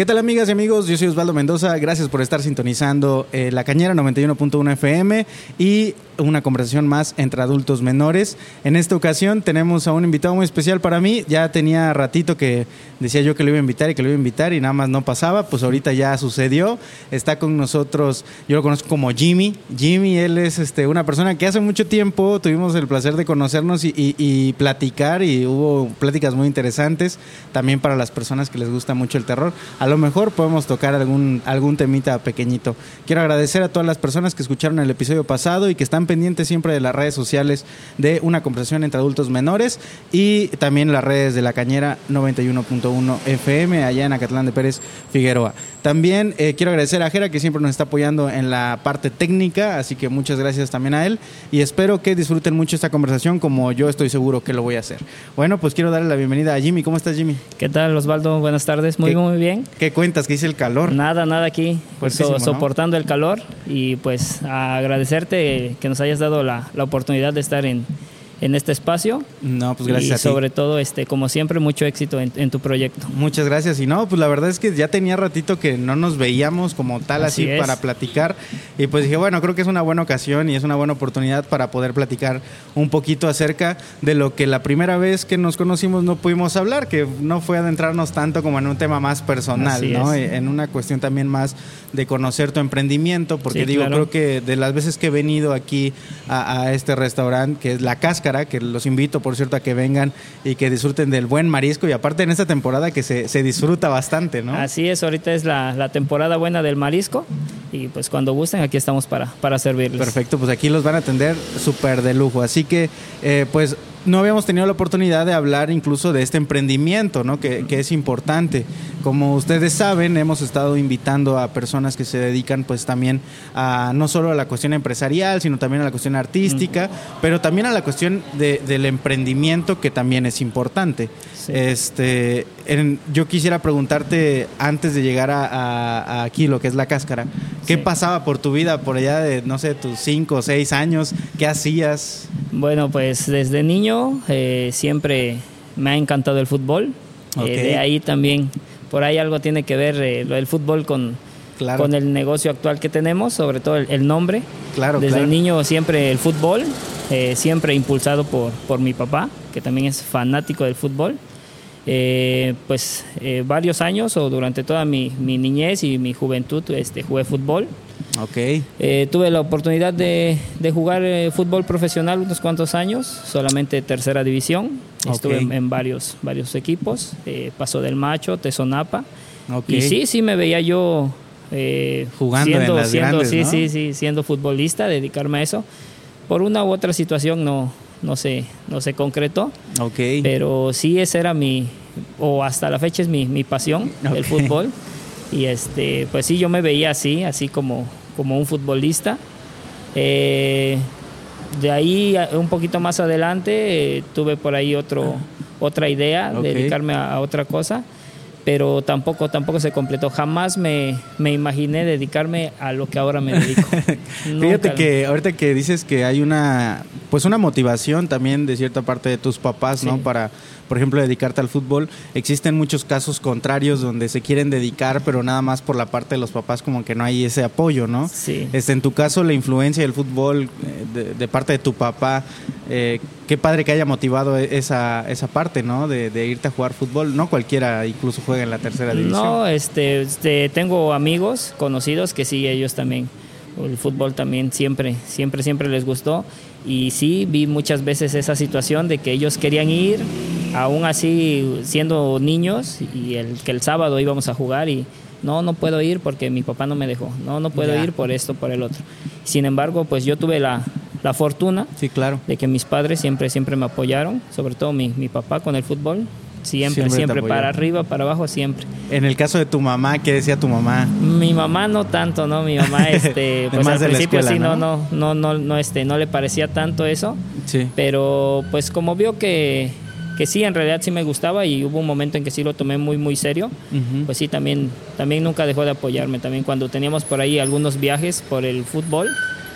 ¿Qué tal amigas y amigos? Yo soy Osvaldo Mendoza, gracias por estar sintonizando eh, La Cañera 91.1 FM y una conversación más entre adultos menores. En esta ocasión tenemos a un invitado muy especial para mí. Ya tenía ratito que decía yo que lo iba a invitar y que lo iba a invitar y nada más no pasaba. Pues ahorita ya sucedió. Está con nosotros, yo lo conozco como Jimmy. Jimmy, él es este, una persona que hace mucho tiempo tuvimos el placer de conocernos y, y platicar y hubo pláticas muy interesantes también para las personas que les gusta mucho el terror. A lo mejor podemos tocar algún, algún temita pequeñito. Quiero agradecer a todas las personas que escucharon el episodio pasado y que están pendiente siempre de las redes sociales de una conversación entre adultos menores y también las redes de la Cañera 91.1 FM allá en Acatlán de Pérez Figueroa. También eh, quiero agradecer a Jera que siempre nos está apoyando en la parte técnica, así que muchas gracias también a él y espero que disfruten mucho esta conversación como yo estoy seguro que lo voy a hacer. Bueno, pues quiero darle la bienvenida a Jimmy. ¿Cómo estás, Jimmy? ¿Qué tal, Osvaldo? Buenas tardes. Muy, muy bien. ¿Qué cuentas? ¿Qué dice el calor? Nada, nada aquí. soportando el calor y pues agradecerte que nos hayas dado la, oportunidad de estar en, en este espacio. No, pues gracias. Y sobre todo, este, como siempre, mucho éxito en, tu proyecto. Muchas gracias. Y no, pues la verdad es que ya tenía ratito que no nos veíamos como tal así, para platicar. Y pues dije, bueno, creo que es una buena ocasión y es una buena oportunidad para poder platicar un poquito acerca de lo que la primera vez que nos conocimos no pudimos hablar, que no fue adentrarnos tanto como en un tema más personal, ¿no? En una cuestión también más de conocer tu emprendimiento, porque digo, creo que de las veces que he venido aquí a, a este restaurante, que es La Cáscara, que los invito, por cierto, a que vengan y que disfruten del buen marisco y aparte en esta temporada que se, se disfruta bastante, ¿no? Así es, ahorita es la, la, temporada buena del marisco y pues cuando gusten aquí estamos para, para servirles. Perfecto, pues aquí los van a atender súper de lujo, así que eh, pues no habíamos tenido la oportunidad de hablar incluso de este emprendimiento, ¿no? que, que, es importante. Como ustedes saben, hemos estado invitando a personas que se dedican pues también a no solo a la cuestión empresarial, sino también a la cuestión artística, pero también a la cuestión de, del emprendimiento que también es importante. Este, yo quisiera preguntarte antes de llegar a, aquí, lo que es la cáscara, ¿qué pasaba por tu vida por allá de, no sé, tus cinco o seis años? ¿Qué hacías? Bueno, pues desde niño eh, siempre me ha encantado el fútbol. Eh, de ahí también, por ahí algo tiene que ver eh, el fútbol con, con el negocio actual que tenemos, sobre todo el, nombre. Claro, Desde niño siempre el fútbol, siempre impulsado por, por mi papá, que también es fanático del fútbol. Pues varios años o durante toda mi, mi, niñez y mi juventud este, jugué fútbol. Okay. Eh, tuve la oportunidad de, jugar eh, fútbol profesional unos cuantos años, solamente tercera división. Estuve en, varios, varios equipos, eh, Paso del Macho, Tesonapa. Y sí, sí me veía yo jugando siendo, en las siendo, sí, sí, sí, siendo futbolista, dedicarme a eso. Por una u otra situación no, no se, no se concretó. Okay. Pero sí, esa era mi, o hasta la fecha es mi, mi pasión, el fútbol. Y este, pues sí, yo me veía así, así como, como un futbolista. Eh, de ahí un poquito más adelante eh, tuve por ahí otro, otra idea, de dedicarme a, otra cosa, pero tampoco, tampoco se completó. Jamás me, me imaginé dedicarme a lo que ahora me dedico. Fíjate que ahorita que dices que hay una, pues una motivación también de cierta parte de tus papás, ¿no? Para por ejemplo, dedicarte al fútbol. Existen muchos casos contrarios donde se quieren dedicar, pero nada más por la parte de los papás como que no hay ese apoyo, ¿no? Sí. Este, en tu caso, la influencia del fútbol eh, de, parte de tu papá, eh, qué padre que haya motivado e, esa, esa parte, ¿no? De, irte a jugar fútbol. No cualquiera incluso juega en la tercera división. No, este, este tengo amigos conocidos que sí, ellos también el fútbol también siempre, siempre, siempre les gustó. Y sí, vi muchas veces esa situación de que ellos querían ir, aún así siendo niños, y el, que el sábado íbamos a jugar y no, no puedo ir porque mi papá no me dejó, no, no puedo ir por esto, por el otro. Sin embargo, pues yo tuve la, la fortuna sí, claro. de que mis padres siempre, siempre me apoyaron, sobre todo mi, mi papá con el fútbol. Siempre, siempre, para arriba, para abajo, siempre. En el caso de tu mamá, ¿qué decía tu mamá? Mi mamá no tanto, ¿no? Mi mamá, este, pues al principio sí, ¿no? no, no, no, no, este, no le parecía tanto eso. Sí. Pero pues como vio que, que sí, en realidad sí me gustaba y hubo un momento en que sí lo tomé muy, muy serio, pues sí, también, también nunca dejó de apoyarme. También cuando teníamos por ahí algunos viajes por el fútbol,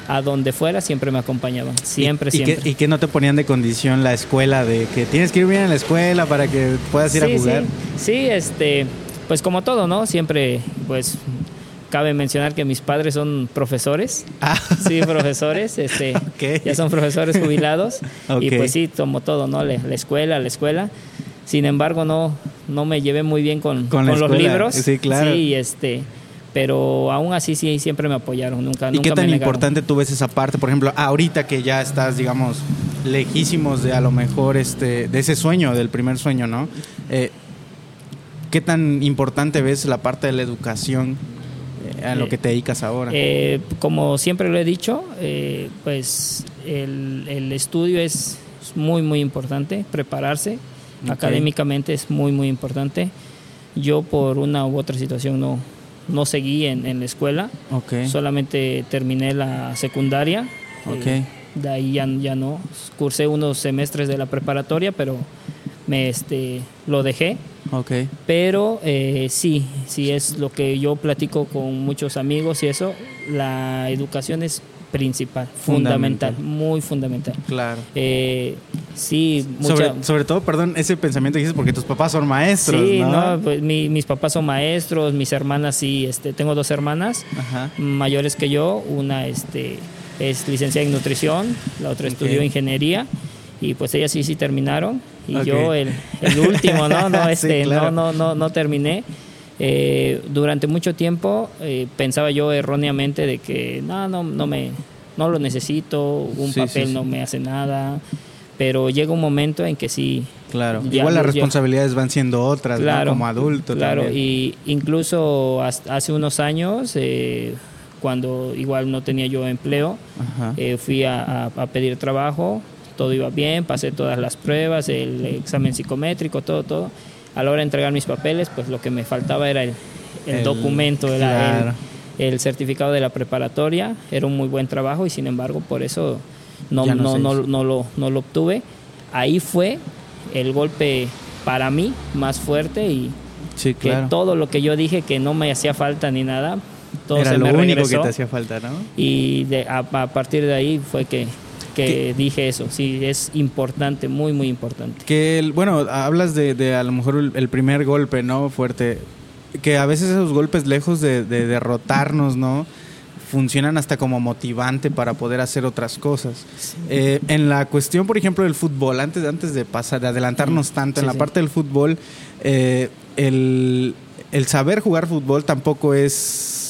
a donde fuera siempre me acompañaban, siempre, siempre. ¿Y que no te ponían de condición la escuela de que tienes que ir bien a la escuela para que puedas ir a jugar? Sí, sí este, pues como todo, ¿no? Siempre, pues cabe mencionar que mis padres son profesores. Ah. Sí, profesores, este, ya son profesores jubilados. Y Ok. pues sí, como todo, ¿no? La, la escuela, la escuela. Sin embargo, no, no me llevé muy bien con, Con con, los libros. Sí, claro. Sí, y este, pero aún así sí, siempre me apoyaron. Nunca, ¿Y nunca qué me tan negaron. importante tú ves esa parte? Por ejemplo, ahorita que ya estás, digamos, lejísimos de a lo mejor este, de ese sueño, del primer sueño, ¿no? Eh, ¿Qué tan importante ves la parte de la educación eh, a lo Eh, que te dedicas ahora? Eh, como siempre lo he dicho, pues el, el estudio es muy, muy importante, prepararse Ok. académicamente es muy, muy importante. Yo por una u otra situación no, no seguí en, en la escuela, ok. solamente terminé la secundaria. Ok. eh, de ahí ya, ya no, cursé unos semestres de la preparatoria, pero me este, lo dejé. ok. Pero eh, sí, sí es lo que yo platico con muchos amigos y eso, la educación es principal, Fundamental. fundamental, muy fundamental. Claro. Eh, sí, mucha- Sobre, sobre todo, perdón, ese pensamiento que dices porque tus papás son maestros, sí, ¿no? no, pues, mi- mis papás son maestros, mis hermanas sí, este, tengo dos hermanas Ajá. mayores que yo, una este, es licenciada en nutrición, la otra Ok. estudió ingeniería y pues ellas sí, sí terminaron y Ok. yo el, el último, ¿no? No, Sí, este, claro. no, no, no, no terminé. Eh, durante mucho tiempo eh, pensaba yo erróneamente de que no, no, no me, no lo necesito, un Sí, sí, papel sí. no me hace nada, pero llega un momento en que sí, Claro. Ya, Igual las responsabilidades van siendo otras, ¿no? Claro, Como adulto Claro, también. y incluso hace unos años, eh, cuando igual no tenía yo empleo, eh, fui a, a- a pedir trabajo, todo iba bien, pasé todas las pruebas, el examen psicométrico, todo, todo. A la hora de entregar mis papeles, pues lo que me faltaba era el, el El- documento, era claro. el, el certificado de la preparatoria, era un muy buen trabajo y sin embargo por eso no, no no, no, lo, no lo obtuve. Ahí fue el golpe para mí más fuerte y Sí, que todo lo que yo dije que no me hacía falta ni nada, todo Era se lo me único regresó. que te hacía falta, ¿no? Y de, a, a partir de ahí fue que, que dije eso. Sí, es importante, muy, muy importante. Que, el- bueno, hablas de, de a lo mejor el, el primer golpe, ¿no? Fuerte. Que a veces esos golpes, lejos de, de derrotarnos, ¿no? Funcionan hasta como motivante para poder hacer otras cosas. Eh, en la cuestión, por ejemplo, del fútbol, antes, antes de pasar, de adelantarnos tanto, en la sí. parte del fútbol, eh, el, el saber jugar fútbol tampoco es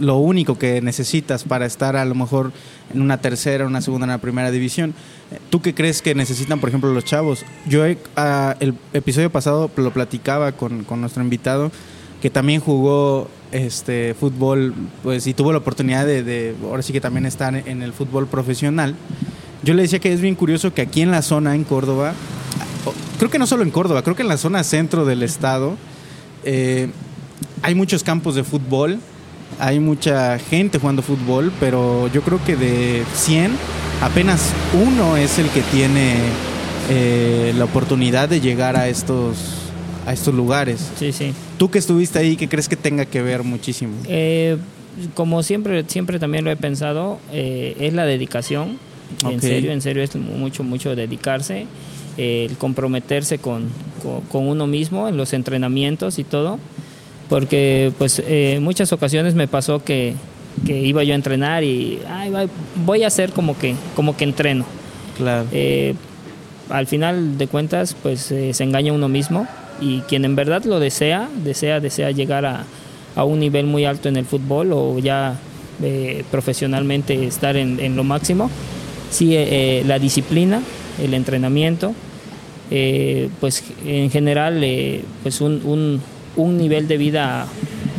lo único que necesitas para estar a lo mejor en una tercera, una segunda, una primera división. ¿Tú qué crees que necesitan, por ejemplo, los chavos? Yo ah, el episodio pasado lo platicaba con, nuestro invitado, que también jugó este fútbol, pues y tuvo la oportunidad de, ahora sí que también estar en el fútbol profesional. Yo le decía que es bien curioso que aquí en la zona, en Córdoba, creo que no solo en Córdoba, creo que en la zona centro del estado, eh, hay muchos campos de fútbol, hay mucha gente jugando fútbol, pero yo creo que de 100, apenas uno es el que tiene eh, la oportunidad de llegar a estos, a estos lugares. Sí, sí. Tú que estuviste ahí, ¿qué crees que tenga que ver muchísimo? Eh, como siempre, siempre también lo he pensado, eh, es la dedicación. Ok. En serio, en serio es mucho, mucho dedicarse, eh, el comprometerse con, con, con uno mismo en los entrenamientos y todo. Porque pues eh, muchas ocasiones me pasó que, que iba yo a entrenar y "Ay, voy a hacer como que, como que entreno. Claro. Eh, al final de cuentas, pues eh, se engaña uno mismo y quien en verdad lo desea, desea, desea llegar a, a un nivel muy alto en el fútbol o ya eh, profesionalmente estar en, en lo máximo, sí, eh, la disciplina, el entrenamiento, pues en general, pues un, un- un nivel de vida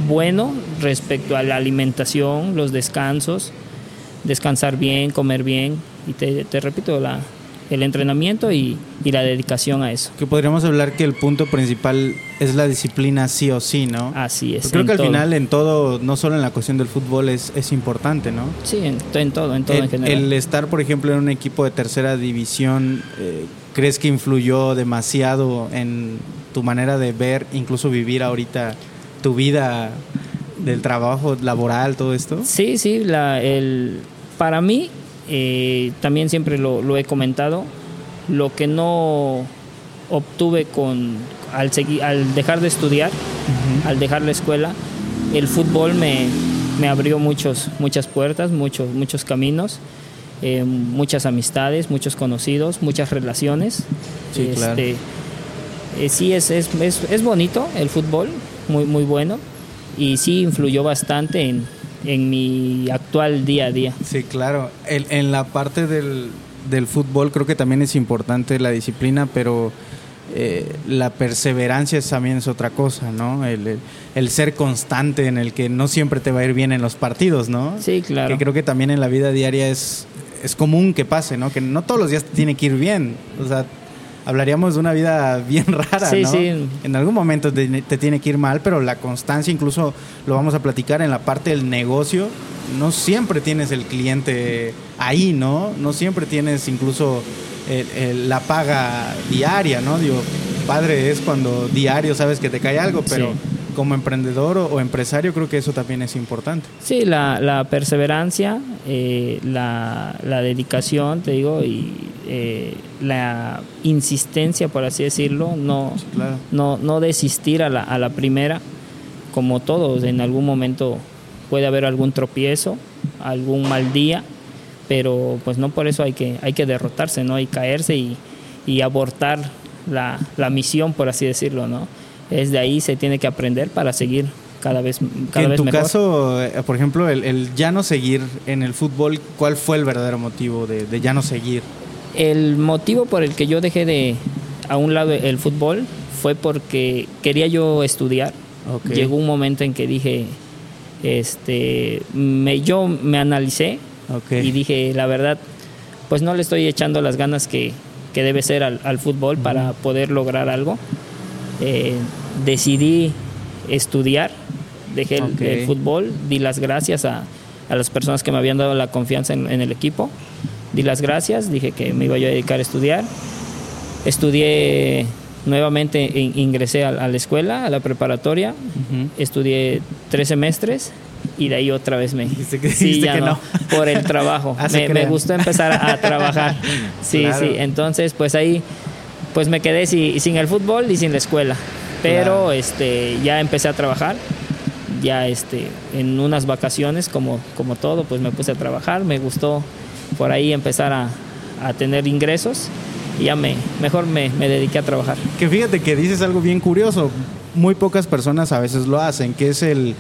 bueno respecto a la alimentación, los descansos, descansar bien, comer bien y te, te repito, la, el entrenamiento y, y la dedicación a eso. Que podríamos hablar que el punto principal es la disciplina sí o sí, ¿no? Así es. Creo en que al todo. final en todo, no solo en la cuestión del fútbol, es, es importante, ¿no? Sí, en, en todo, en todo en el, general. el estar, por ejemplo, en un equipo de tercera división, eh, ¿crees que influyó demasiado en tu manera de ver, incluso vivir ahorita tu vida del trabajo laboral, todo esto? Sí, sí, la, el, para mí, eh, también siempre lo, lo he comentado, lo que no, obtuve con al, seguir, al dejar de estudiar, al dejar la escuela, el fútbol me, me abrió muchos, muchas puertas, muchos, muchos caminos, eh, muchas amistades, muchos conocidos, muchas relaciones. Sí, claro. Eh, sí, es, es, es, es bonito el fútbol, muy, muy bueno, y sí influyó bastante en, en mi actual día a día. Sí, claro. El- en la parte del, del fútbol creo que también es importante la disciplina, pero eh, la perseverancia es- también es otra cosa, ¿no? El, el- el ser constante en el que no siempre te va a ir bien en los partidos, ¿no? Sí, claro. Que creo que también en la vida diaria es, es común que pase, ¿no? Que no todos los días te tiene que ir bien. O sea, hablaríamos de una vida bien rara, Sí, ¿no? sí. En algún momento te, te tiene que ir mal, pero la constancia, incluso lo vamos a platicar en la parte del negocio, no siempre tienes el cliente ahí, ¿no? No siempre tienes incluso el- el- la paga diaria, ¿no? Digo, padre es cuando diario sabes que te cae algo, pero Sí. como emprendedor o, o empresario creo que eso también es importante. Sí, la, la perseverancia, eh, la, la dedicación, te digo, y eh, la insistencia, por así decirlo, no, Claro. no, no desistir a la, a la primera, como todos, en algún momento puede haber algún tropiezo, algún mal día, pero pues no por eso hay que, hay que derrotarse, ¿no? Que caerse y, y abortar la, la misión, por así decirlo, ¿no? Es de ahí se tiene que aprender para seguir cada vez, cada en vez tu mejor. caso, eh, por ejemplo, el, el ya no seguir en el fútbol, ¿cuál fue el verdadero motivo de, de ya no seguir? El motivo por el que yo dejé de a un lado el fútbol fue porque quería yo estudiar. Llegó un momento en que dije, este, me, yo me analicé y dije, la verdad, pues no le estoy echando las ganas que, que debe ser al, al fútbol para poder lograr algo. Eh, decidí estudiar, dejé el, el fútbol, di las gracias a, a las personas que me habían dado la confianza en, en el equipo, di las gracias, dije que me iba yo a dedicar a estudiar, estudié nuevamente, in- ingresé a, a la escuela, a la preparatoria, Ujú. estudié tres semestres y de ahí otra vez me Dijiste que- sí, dijiste ya que no, no. por el trabajo Ah, me, me gustó empezar a, trabajar sí Claro. sí entonces pues ahí pues me quedé si- sin el fútbol y sin la escuela pero Claro. este ya empecé a trabajar ya este en unas vacaciones como como todo pues me puse a trabajar me gustó por ahí empezar a, a tener ingresos y ya me mejor me, me dediqué a trabajar Que fíjate que dices algo bien curioso. Muy pocas personas a veces lo hacen, que es el,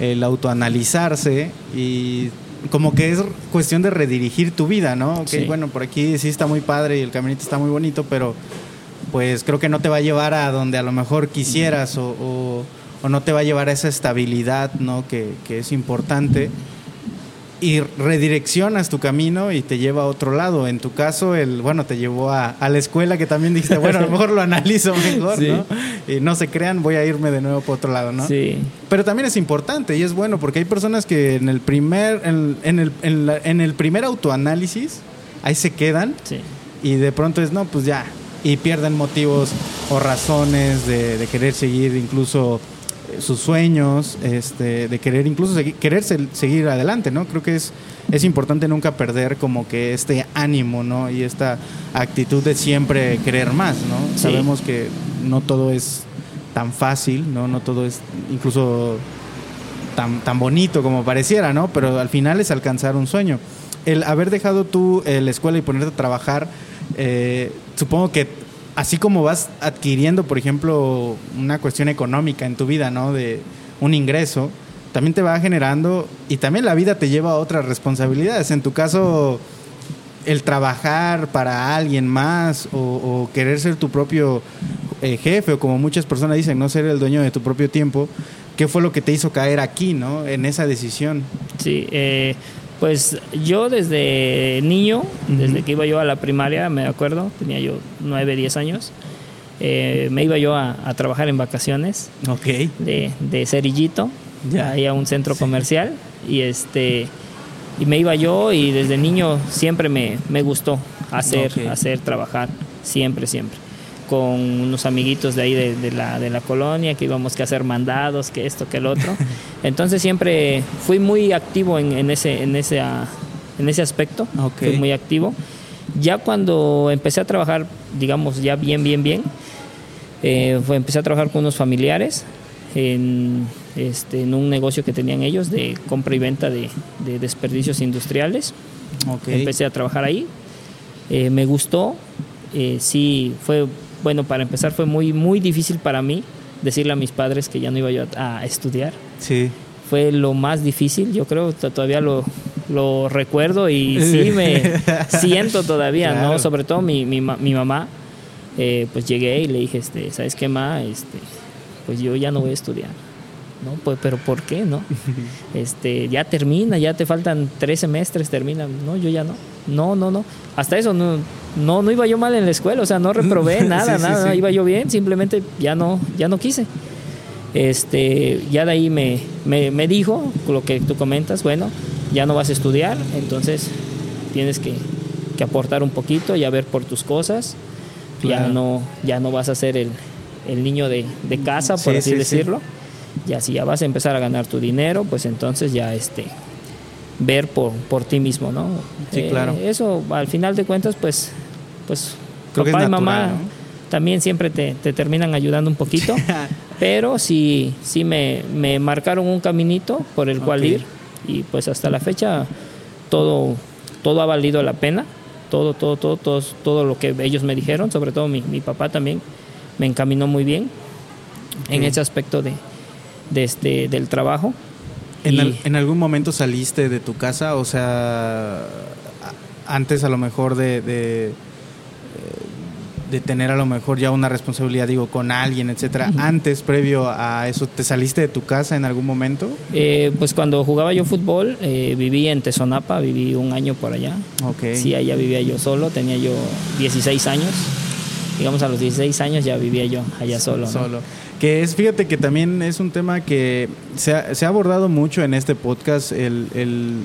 el autoanalizarse y como que es cuestión de redirigir tu vida, ¿no? Ok, Sí. bueno, por aquí sí está muy padre y el caminito está muy bonito, pero pues creo que no te va a llevar a donde a lo mejor quisieras o, o- o no te va a llevar a esa estabilidad, ¿no? Que, que es importante. Y redireccionas tu camino y te lleva a otro lado. En tu caso, el bueno, te llevó a, a la escuela que también dijiste, bueno, a lo mejor lo analizo mejor, Sí. ¿no? Y no se crean, voy a irme de nuevo por otro lado, ¿no? sí Pero también es importante y es bueno porque hay personas que en el primer, en, en el, en, la- en el primer autoanálisis, ahí se quedan sí y de pronto es, no, pues ya, y pierden motivos o razones de, de querer seguir incluso sus sueños, este, de querer incluso segui- querer se- seguir adelante, ¿no? Creo que es, es importante nunca perder como que este ánimo, ¿no? Y esta actitud de siempre querer más, ¿no? Sí. Sabemos que no todo es tan fácil, ¿no? No todo es incluso tan, tan bonito como pareciera, ¿no? Pero al final es alcanzar un sueño. El haber dejado tú eh, la escuela y ponerte a trabajar, eh, supongo que así como vas adquiriendo, por ejemplo, una cuestión económica en tu vida, ¿no? De un ingreso, también te va generando y también la vida te lleva a otras responsabilidades. En tu caso, el trabajar para alguien más o, o querer ser tu propio eh, jefe o como muchas personas dicen, no ser el dueño de tu propio tiempo, ¿qué fue lo que te hizo caer aquí, no? En esa decisión. Sí, eh, pues yo desde niño, desde que iba yo a la primaria, me acuerdo, tenía yo 9, 10 años, eh, me iba yo a, a trabajar en vacaciones. Ok. de, de cerillito, Ya. ahí a un centro comercial, y este y me iba yo y desde niño siempre me, me gustó hacer, hacer, trabajar, siempre, siempre con unos amiguitos de ahí de, de la, de la colonia que íbamos que hacer mandados, que esto, que el otro. Entonces siempre fui muy activo en, en ese, en, ese, ah, en ese aspecto, Ok. fui muy activo. Ya cuando empecé a trabajar, digamos, ya bien, bien, bien, Eh, fue, empecé a trabajar con unos familiares en, este, en un negocio que tenían ellos de compra y venta de, de desperdicios industriales. Okay. Empecé a trabajar ahí. Eh, me gustó. Eh, sí, fue, bueno, para empezar fue muy, muy difícil para mí decirle a mis padres que ya no iba yo a, a estudiar. Sí. Fue lo más difícil, yo creo, todavía lo, lo recuerdo y sí me siento todavía, Claro. ¿no? Sobre todo mi, mi, mi mamá, eh, pues llegué y le dije, este, ¿sabes qué, ma? Este, pues yo ya no voy a estudiar. ¿No? Pues, pero ¿por qué, no? Este, ya termina, ya te faltan tres semestres, termina. No, yo ya no. No, no, no. Hasta eso, no, no, no iba yo mal en la escuela, o sea, no reprobé nada, Sí, nada, sí. iba yo bien, simplemente ya no, ya no quise. Este, ya de ahí me, me, me dijo lo que tú comentas, bueno, ya no vas a estudiar, entonces tienes que, que aportar un poquito y a ver por tus cosas. Ya no, ya no vas a ser el, el niño de, de casa, por Sí, así sí, sí. decirlo. Ya si ya vas a empezar a ganar tu dinero, pues entonces ya este ver por, por ti mismo, ¿no? Sí, claro. Eso al final de cuentas, pues, pues Creo papá y mamá ¿no? también siempre te, te terminan ayudando un poquito, pero sí, sí me, me marcaron un caminito por el cual ir y pues hasta la fecha todo, todo ha valido la pena, todo, todo, todo, todo, todo lo que ellos me dijeron, sobre todo mi, mi papá también me encaminó muy bien en Ok. ese aspecto de, de este, del trabajo. ¿En, Y- al- en algún momento saliste de tu casa? O sea, antes a lo mejor de, de, de tener a lo mejor ya una responsabilidad, digo, con alguien, etcétera. Antes, previo a eso, ¿te saliste de tu casa en algún momento? Eh, pues cuando jugaba yo fútbol, eh, viví en Tezonapa, viví un año por allá. Ok. Sí, allá vivía yo solo, tenía yo 16 años. Digamos a los 16 años ya vivía yo allá solo. ¿no? Solo. Que es, fíjate que también es un tema que se ha, se ha abordado mucho en este podcast. El, el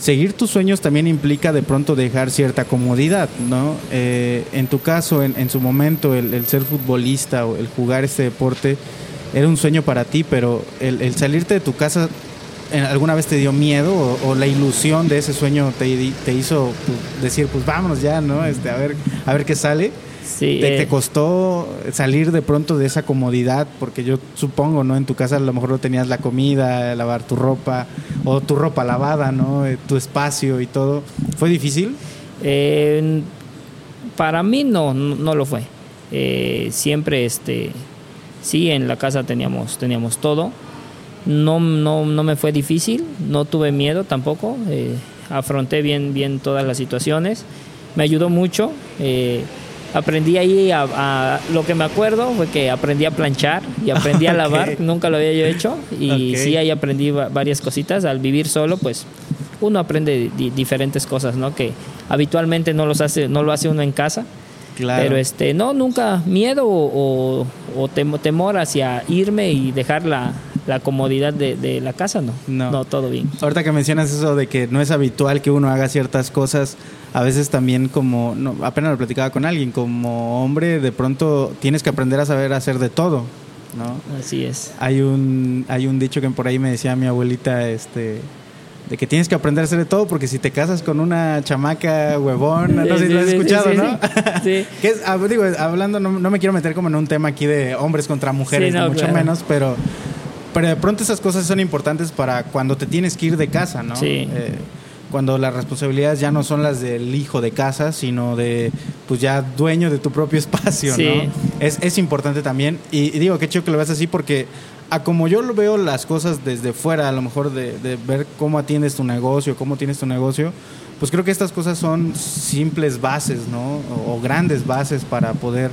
seguir tus sueños también implica de pronto dejar cierta comodidad, ¿no? Eh, en tu caso, en, en su momento, el, ser futbolista o el jugar este deporte era un sueño para ti, pero el, salirte de tu casa ¿en- ¿Alguna vez te dio miedo o, o la ilusión de ese sueño te, te hizo pues, decir, pues vámonos ya, ¿no? Este, a ver, a ver qué sale. Sí, ¿Te, eh, te costó salir de pronto de esa comodidad? Porque yo supongo, ¿no? En tu casa a lo mejor no tenías la comida, lavar tu ropa, o tu ropa lavada, ¿no? Eh, Tu espacio y todo. ¿Fue difícil? Eh, para mí no, no, no lo fue. Eh, siempre, este, sí, en la casa teníamos, teníamos todo. No, no, no me fue difícil, no tuve miedo tampoco. eh, afronté bien, bien todas las situaciones. Me ayudó mucho. eh, aprendí ahí a, a- lo que me acuerdo fue que aprendí a planchar y aprendí a lavar. Nunca lo había yo hecho y sí ahí aprendí va- varias cositas. Al vivir solo, pues uno aprende di- diferentes cosas, ¿no? Que habitualmente no los hace, no lo hace uno en casa. Claro. Pero este, no, nunca miedo o, o- o temo- temor hacia irme y dejar la, la comodidad de, de la casa, no. No. todo bien. Ahorita que mencionas eso de que no es habitual que uno haga ciertas cosas, a veces también como, no, apenas lo platicaba con alguien, como hombre de pronto tienes que aprender a saber hacer de todo, ¿no? Así es. Hay un, hay un dicho que por ahí me decía mi abuelita, este, de que tienes que aprender a hacer de todo porque si te casas con una chamaca huevona, no sé si lo has escuchado, ¿no? sí. que es, hab- digo, hablando, no, no me quiero meter como en un tema aquí de hombres contra mujeres, Sí, no, ni mucho claro. menos, pero, pero de pronto esas cosas son importantes para cuando te tienes que ir de casa, ¿no? Sí. Eh, cuando las responsabilidades ya no son las del hijo de casa, sino de, pues ya dueño de tu propio espacio, Sí. ¿no? Es, es importante también. Y, y digo, qué chido que lo veas así porque a como yo lo veo las cosas desde fuera, a lo mejor de, de ver cómo atiendes tu negocio, cómo tienes tu negocio, pues creo que estas cosas son simples bases, ¿no? O, o grandes bases para poder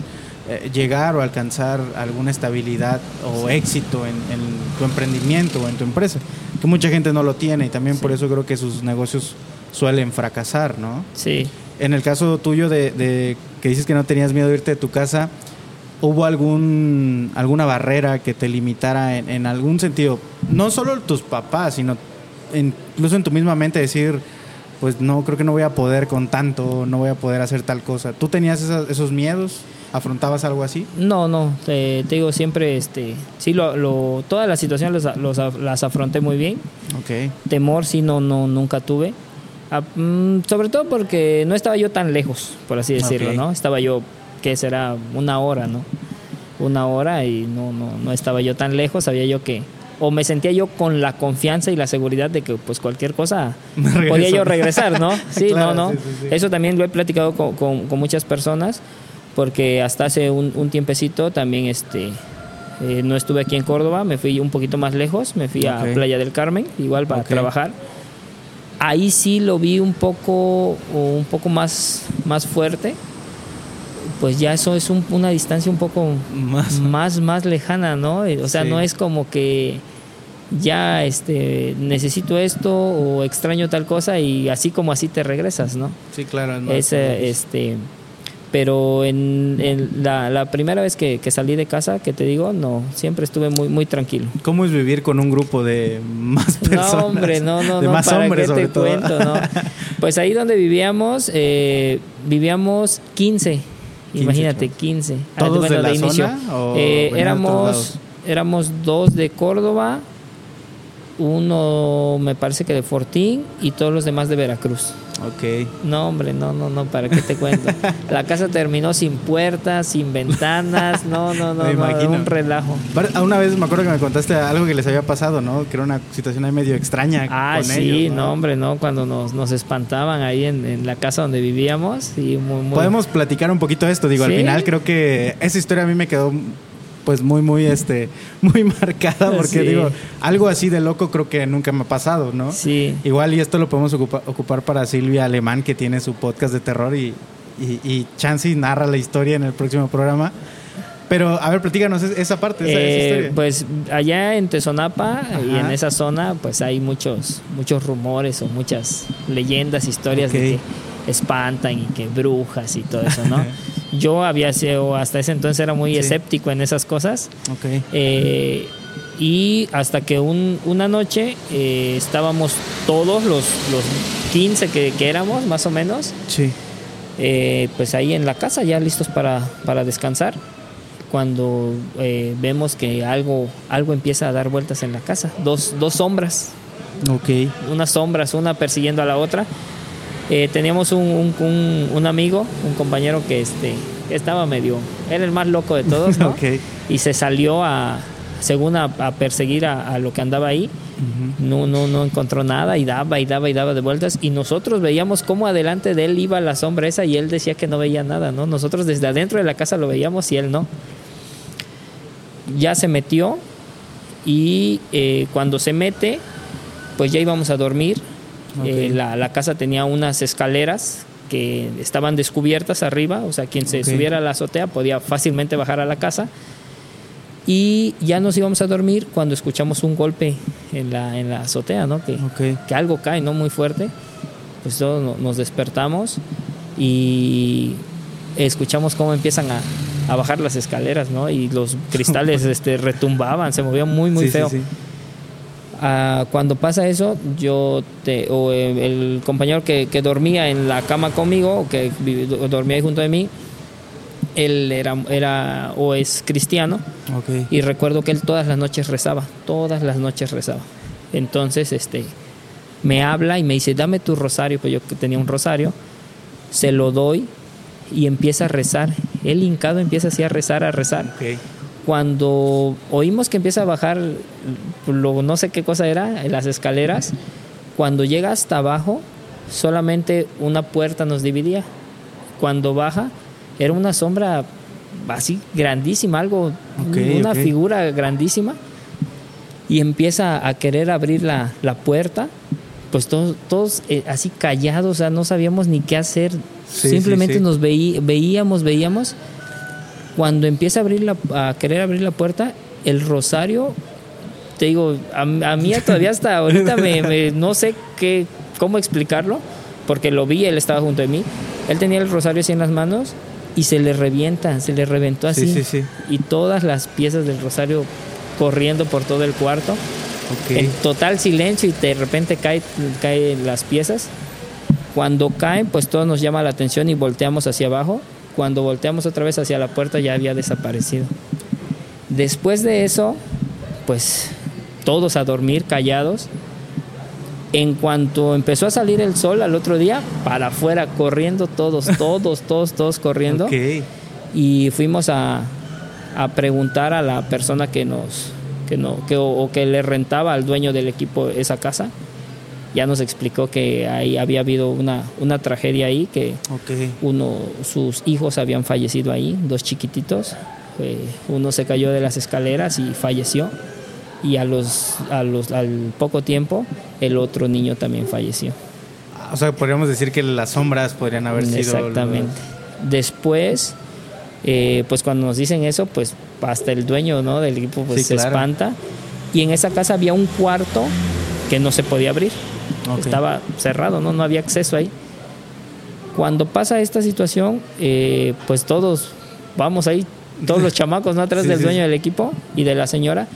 eh, llegar o alcanzar alguna estabilidad o éxito en, en tu emprendimiento o en tu empresa, que mucha gente no lo tiene y también por eso creo que sus negocios suelen fracasar, ¿no? Sí. En el caso tuyo de, de que dices que no tenías miedo de irte de tu casa, ¿hubo algún alguna barrera que te limitara en, en algún sentido? No solo tus papás, sino incluso en tu misma mente decir, pues no, creo que no voy a poder con tanto, no voy a poder hacer tal cosa. ¿Tú tenías esas- esos miedos? ¿Afrontabas algo así? No, no, te, te digo siempre, este, sí, lo, lo, todas las situaciones los- los- las afronté muy bien. Ok. Temor sí, no, no, nunca tuve. Ah, mm, sobre todo porque no estaba yo tan lejos, por así decirlo. ¿no? Estaba yo, que será una hora, ¿no? una hora y no, no, no estaba yo tan lejos, sabía yo que, o me sentía yo con la confianza y la seguridad de que pues cualquier cosa podía yo regresar, ¿no? Sí, no, no. Eso también lo he platicado con, con, muchas personas, porque hasta hace un, un tiempecito también este, eh, no estuve aquí en Córdoba, me fui un poquito más lejos, me fui a Playa del Carmen, igual para trabajar. Ahí sí lo vi un poco, un poco más, más fuerte. Pues ya eso es una distancia un poco más. más, más lejana, ¿no? O sea, no es como que ya este necesito esto o extraño tal cosa y así como así te regresas, ¿no? Sí, claro. es, este pero en, la, primera vez que, salí de casa, que te digo, no, siempre estuve muy muy tranquilo. ¿Cómo es vivir con un grupo de más personas? No, hombre, no, no, no, más ¿para qué te cuento? No? Pues ahí donde vivíamos, eh, vivíamos 15, imagínate, 15. ¿Todos de la inicio. Zona, eh, éramos, éramos dos de Córdoba, uno me parece que de Fortín y todos los demás de Veracruz. Ok. No, hombre, no, no, no, ¿para qué te cuento? La casa terminó sin puertas, sin ventanas, no, no, no, no un relajo. Una vez me acuerdo que me contaste algo que les había pasado, ¿no? Que era una situación ahí medio extraña. Ah, sí, ¿no? hombre, ¿no? Cuando nos, nos espantaban ahí en, la casa donde vivíamos. Y muy, Podemos platicar un poquito de esto, digo, al final creo que esa historia a mí me quedó pues muy, muy, este, muy marcada, porque digo, algo así de loco creo que nunca me ha pasado, ¿no? Sí. Igual y esto lo podemos ocupar para Silvia Alemán, que tiene su podcast de terror y, y, Chansey narra la historia en el próximo programa. Pero, a ver, platícanos esa parte, esa, eh, historia. Pues allá en Tezonapa y en esa zona, pues hay muchos, muchos rumores o muchas leyendas, historias de que espantan y que brujas y todo eso, ¿no? yo había sido, hasta ese entonces era muy escéptico en esas cosas. Eh, y hasta que una noche eh, estábamos todos los, los 15 que, éramos, más o menos. Sí. Eh, pues ahí en la casa, ya listos para, para descansar. Cuando vemos que algo, algo empieza a dar vueltas en la casa. Dos, dos sombras. Ok. Unas sombras, una persiguiendo a la otra eh, teníamos un, un, amigo, un compañero que este, estaba medio, era el más loco de todos, ¿no? Y se salió a, según a, perseguir a, lo que andaba ahí. no, no, no encontró nada y daba y daba y daba de vueltas. Y nosotros veíamos cómo adelante de él iba la sombra esa y él decía que no veía nada, ¿no? Nosotros desde adentro de la casa lo veíamos y él no. Ya se metió y eh, cuando se mete, pues ya íbamos a dormir eh, la, casa tenía unas escaleras que estaban descubiertas arriba, o sea, quien se subiera a la azotea podía fácilmente bajar a la casa. Y ya nos íbamos a dormir cuando escuchamos un golpe en la, en la azotea, ¿no? Que, que algo cae, ¿no? Muy fuerte. Pues todos nos despertamos y escuchamos cómo empiezan a, a bajar las escaleras, ¿no? Y los cristales este, retumbaban, se movía muy, muy feo. Ah, cuando pasa eso, yo te, o eh, el compañero que, dormía en la cama conmigo, o que dormía ahí junto de mí, él era, era o es cristiano. Y recuerdo que él todas las noches rezaba, todas las noches rezaba. Entonces, este, me habla y me dice, dame tu rosario, pues yo tenía un rosario, se lo doy y empieza a rezar. Él hincado empieza así a rezar, a rezar cuando oímos que empieza a bajar, lo, no sé qué cosa era, en las escaleras, cuando llega hasta abajo, solamente una puerta nos dividía. Cuando baja, era una sombra así grandísima, algo, una figura grandísima, y empieza a querer abrir la, puerta. Pues todos, todos eh, así callados, o sea, no sabíamos ni qué hacer. Simplemente nos veíamos, veíamos cuando empieza a, abrir la, a querer abrir la puerta, el rosario, te digo, a, mí todavía hasta ahorita me, no sé qué, cómo explicarlo, porque lo vi, él estaba junto a mí, él tenía el rosario así en las manos y se le revienta, se le reventó así. Y todas las piezas del rosario corriendo por todo el cuarto. En total silencio y de repente caen cae las piezas. Cuando caen, pues todo nos llama la atención y volteamos hacia abajo cuando volteamos otra vez hacia la puerta ya había desaparecido. Después de eso, pues todos a dormir callados. En cuanto empezó a salir el sol al otro día, para afuera corriendo todos, todos, todos, todos corriendo. Y fuimos a, a preguntar a la persona que nos que no que o, que le rentaba al dueño del equipo esa casa ya nos explicó que ahí había habido una, una tragedia ahí que uno sus hijos habían fallecido ahí dos chiquititos uno se cayó de las escaleras y falleció y a los, a los al poco tiempo el otro niño también falleció o sea podríamos decir que las sombras podrían haber sido exactamente después eh, pues cuando nos dicen eso, pues hasta el dueño ¿no? del equipo pues, se espanta. Y en esa casa había un cuarto que no se podía abrir. Estaba cerrado, ¿no? no había acceso ahí. Cuando pasa esta situación, eh, pues todos vamos ahí, todos los chamacos ¿no? atrás del dueño del equipo y de la señora,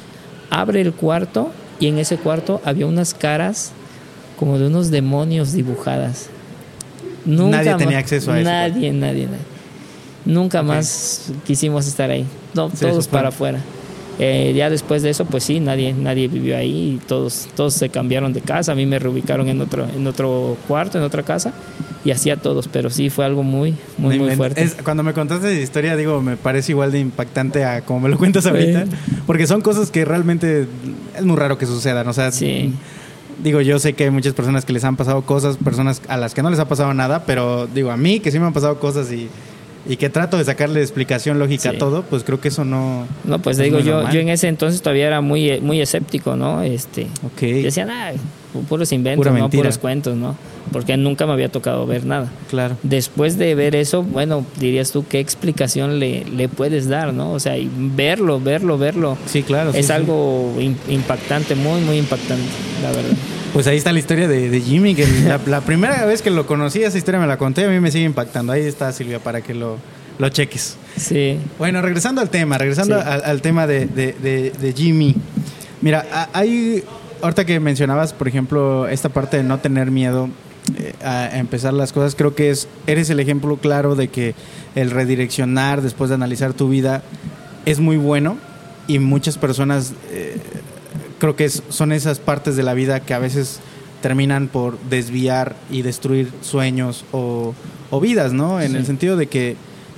abre el cuarto y en ese cuarto había unas caras como de unos demonios dibujadas. nadie tenía acceso a eso. Nadie, nadie, nadie. Nunca más quisimos estar ahí. todos para afuera. Eh, ya después de eso, pues sí, nadie, nadie vivió ahí y todos, todos se cambiaron de casa. A mí me reubicaron en otro, en otro cuarto, en otra casa y así a todos, pero sí fue algo muy, muy, muy fuerte. cuando me contaste esa historia, digo, me parece igual de impactante a como me lo cuentas ahorita, porque son cosas que realmente es muy raro que sucedan. O sea, sí. digo, yo sé que hay muchas personas que les han pasado cosas, personas a las que no les ha pasado nada, pero digo, a mí que sí me han pasado cosas y y que trato de sacarle explicación lógica a todo, pues creo que eso no. No, pues digo, yo, yo en ese entonces todavía era muy, muy escéptico, ¿no? Este, okay. Decían, ah, puros inventos, ¿no? puros cuentos, ¿no? Porque nunca me había tocado ver nada. Claro. Después de ver eso, bueno, dirías tú, ¿qué explicación le, le puedes dar, no? O sea, y verlo, verlo, verlo. Sí, claro. Es algo impactante, muy, muy impactante, la verdad. Pues ahí está la historia de, Jimmy, que la, primera vez que lo conocí, esa historia me la conté, a mí me sigue impactando. Ahí está Silvia para que lo, lo cheques. Sí. Bueno, regresando al tema, regresando al, tema de, Jimmy. Mira, hay, ahorita que mencionabas, por ejemplo, esta parte de no tener miedo eh, a empezar las cosas, creo que es, eres el ejemplo claro de que el redireccionar después de analizar tu vida es muy bueno y muchas personas eh, creo que son esas partes de la vida que a veces terminan por desviar y destruir sueños o, vidas, ¿no? En el sentido de que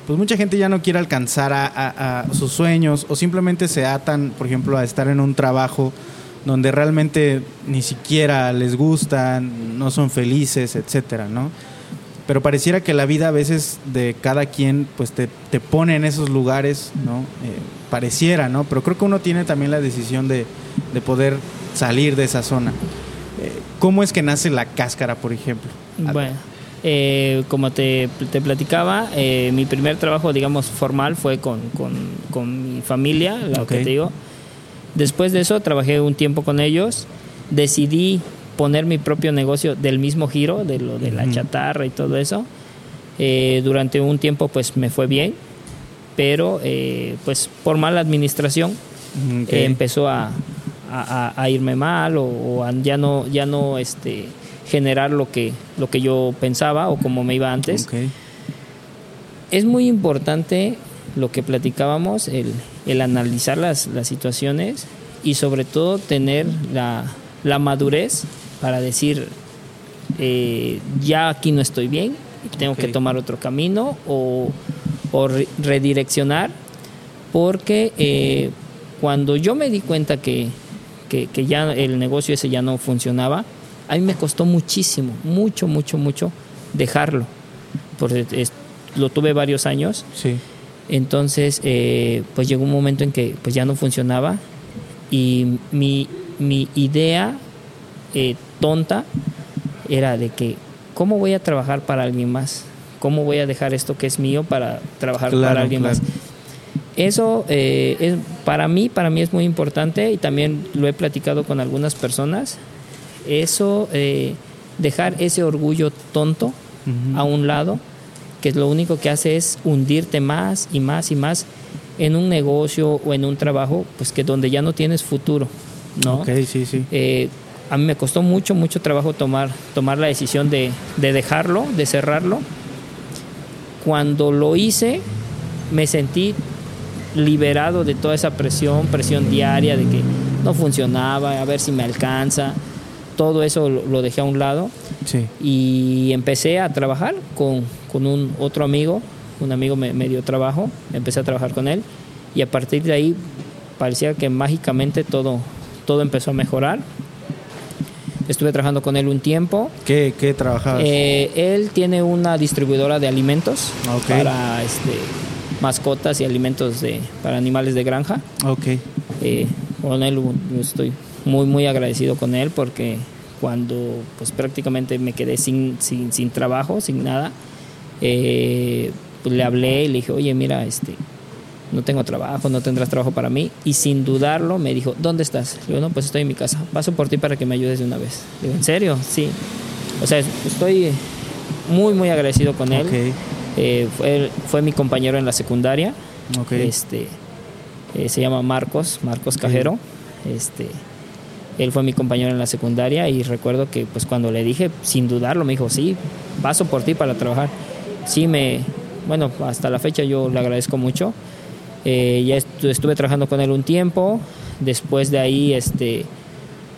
pues mucha gente ya no quiere alcanzar a, sus sueños o simplemente se atan, por ejemplo, a estar en un trabajo donde realmente ni siquiera les gustan, no son felices, etcétera, ¿no? Pero pareciera que la vida a veces de cada quien pues te, te pone en esos lugares, ¿no? Eh, pareciera, ¿no? Pero creo que uno tiene también la decisión de, de poder salir de esa zona. Eh, ¿Cómo es que nace la cáscara, por ejemplo? Bueno, eh, como te, te platicaba, eh, mi primer trabajo, digamos, formal fue con, con, con mi familia, lo que te digo. Después de eso, trabajé un tiempo con ellos. Decidí poner mi propio negocio del mismo giro, de lo de la chatarra y todo eso. durante un tiempo, pues me fue bien, pero pues por mala administración empezó a, a, irme mal o, ya no, ya no este, generar lo que, lo que yo pensaba o como me iba antes. Es muy importante lo que platicábamos, el, el analizar las, las, situaciones y sobre todo tener la, la madurez para decir, eh, ya aquí no estoy bien, tengo que tomar otro camino o, o redireccionar, porque eh, cuando yo me di cuenta que, que, ya el negocio ese ya no funcionaba, a mí me costó muchísimo, mucho, mucho, mucho dejarlo. Porque lo tuve varios años. Sí. Entonces, eh, pues llegó un momento en que pues ya no funcionaba y mi, mi idea eh, tonta era de que, ¿cómo voy a trabajar para alguien más? ¿Cómo voy a dejar esto que es mío para trabajar para alguien más? Eso eh, es, para mí, para mí es muy importante y también lo he platicado con algunas personas. Eso, eh, dejar ese orgullo tonto a un lado, que lo único que hace es hundirte más y más y más en un negocio o en un trabajo, pues que donde ya no tienes futuro, ¿no? sí, sí. Eh, a mí me costó mucho, mucho trabajo tomar, tomar la decisión de, de dejarlo, de cerrarlo. Cuando lo hice, me sentí liberado de toda esa presión, presión diaria de que no funcionaba, a ver si me alcanza. Todo eso lo, dejé a un lado y empecé a trabajar con, con, un otro amigo. Un amigo me, dio trabajo, empecé a trabajar con él y a partir de ahí parecía que mágicamente todo, todo empezó a mejorar. Estuve trabajando con él un tiempo. ¿Qué, qué trabajabas? Eh, él tiene una distribuidora de alimentos Ok. para este, mascotas y alimentos de, para animales de granja. Ok. Eh, con él estoy muy muy agradecido con él porque cuando pues prácticamente me quedé sin, sin, sin trabajo, sin nada, eh, pues, le hablé y le dije, oye mira, este, no tengo trabajo, no tendrás trabajo para mí. Y sin dudarlo me dijo, ¿dónde estás? Le digo, no, pues estoy en mi casa. Paso por ti para que me ayudes de una vez. Le digo, ¿en serio? Sí. O sea, estoy muy, muy agradecido con él. Ok. Eh, fue, fue mi compañero en la secundaria. Ok. Este, eh, se llama Marcos, Marcos Cajero. Este, él fue mi compañero en la secundaria y recuerdo que pues cuando le dije, sin dudarlo, me dijo, sí, paso por ti para trabajar. Sí, me, bueno, hasta la fecha yo le agradezco mucho. Eh, ya estu- estuve trabajando con él un tiempo. Después de ahí, este,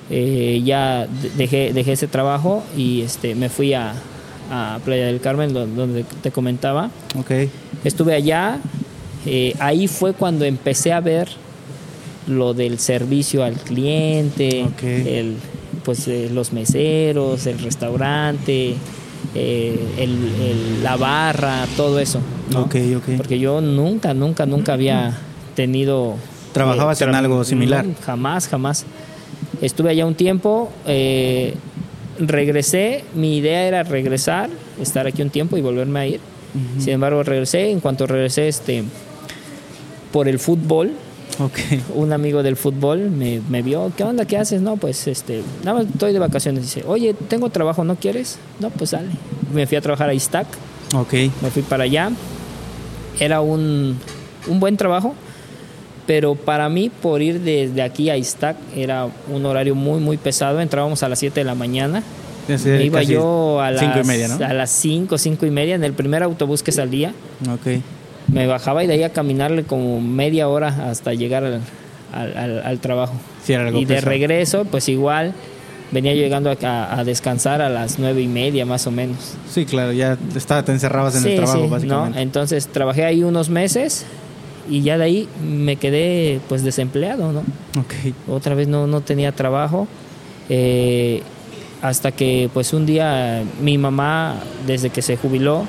eh, ya de- dejé, dejé ese trabajo y este, me fui a, a Playa del Carmen, do- donde te comentaba. Estuve allá. eh, ahí fue cuando empecé a ver lo del servicio al cliente, el, pues eh, los meseros, el restaurante, eh, el- el- la barra, todo eso. ¿no? Ok, ok. Porque yo nunca, nunca, nunca había tenido... ¿Trabajabas en algo similar? no, jamás, jamás. Estuve allá un tiempo, eh, regresé, mi idea era regresar, estar aquí un tiempo y volverme a ir. Sin embargo, regresé, en cuanto regresé, este, por el fútbol, Ok. un amigo del fútbol me, me vio, ¿qué onda? ¿Qué haces? No, pues este, nada más estoy de vacaciones. Dice, oye, tengo trabajo, ¿no quieres? No, pues sale. Me fui a trabajar a Istac, Ok. me fui para allá. Era un, un buen trabajo, pero para mí, por ir desde aquí a Istac, era un horario muy, muy pesado. Entrábamos a las 7 de la mañana. Me iba yo a las, cinco y media, ¿no? a las 5, 5 y media en el primer autobús que salía. Ok. Me bajaba y de ahí a caminarle como media hora hasta llegar al, al- al- al trabajo. Sí, era algo y de regreso, pues igual venía llegando a, descansar a las nueve y media más o menos. Sí, claro, ya estaba, te encerrabas en Sí, el trabajo, sí, ¿no? básicamente. Entonces trabajé ahí unos meses y ya de ahí me quedé pues desempleado, ¿no? Otra vez no, no tenía trabajo. eh, hasta que pues un día mi mamá, desde que se jubiló,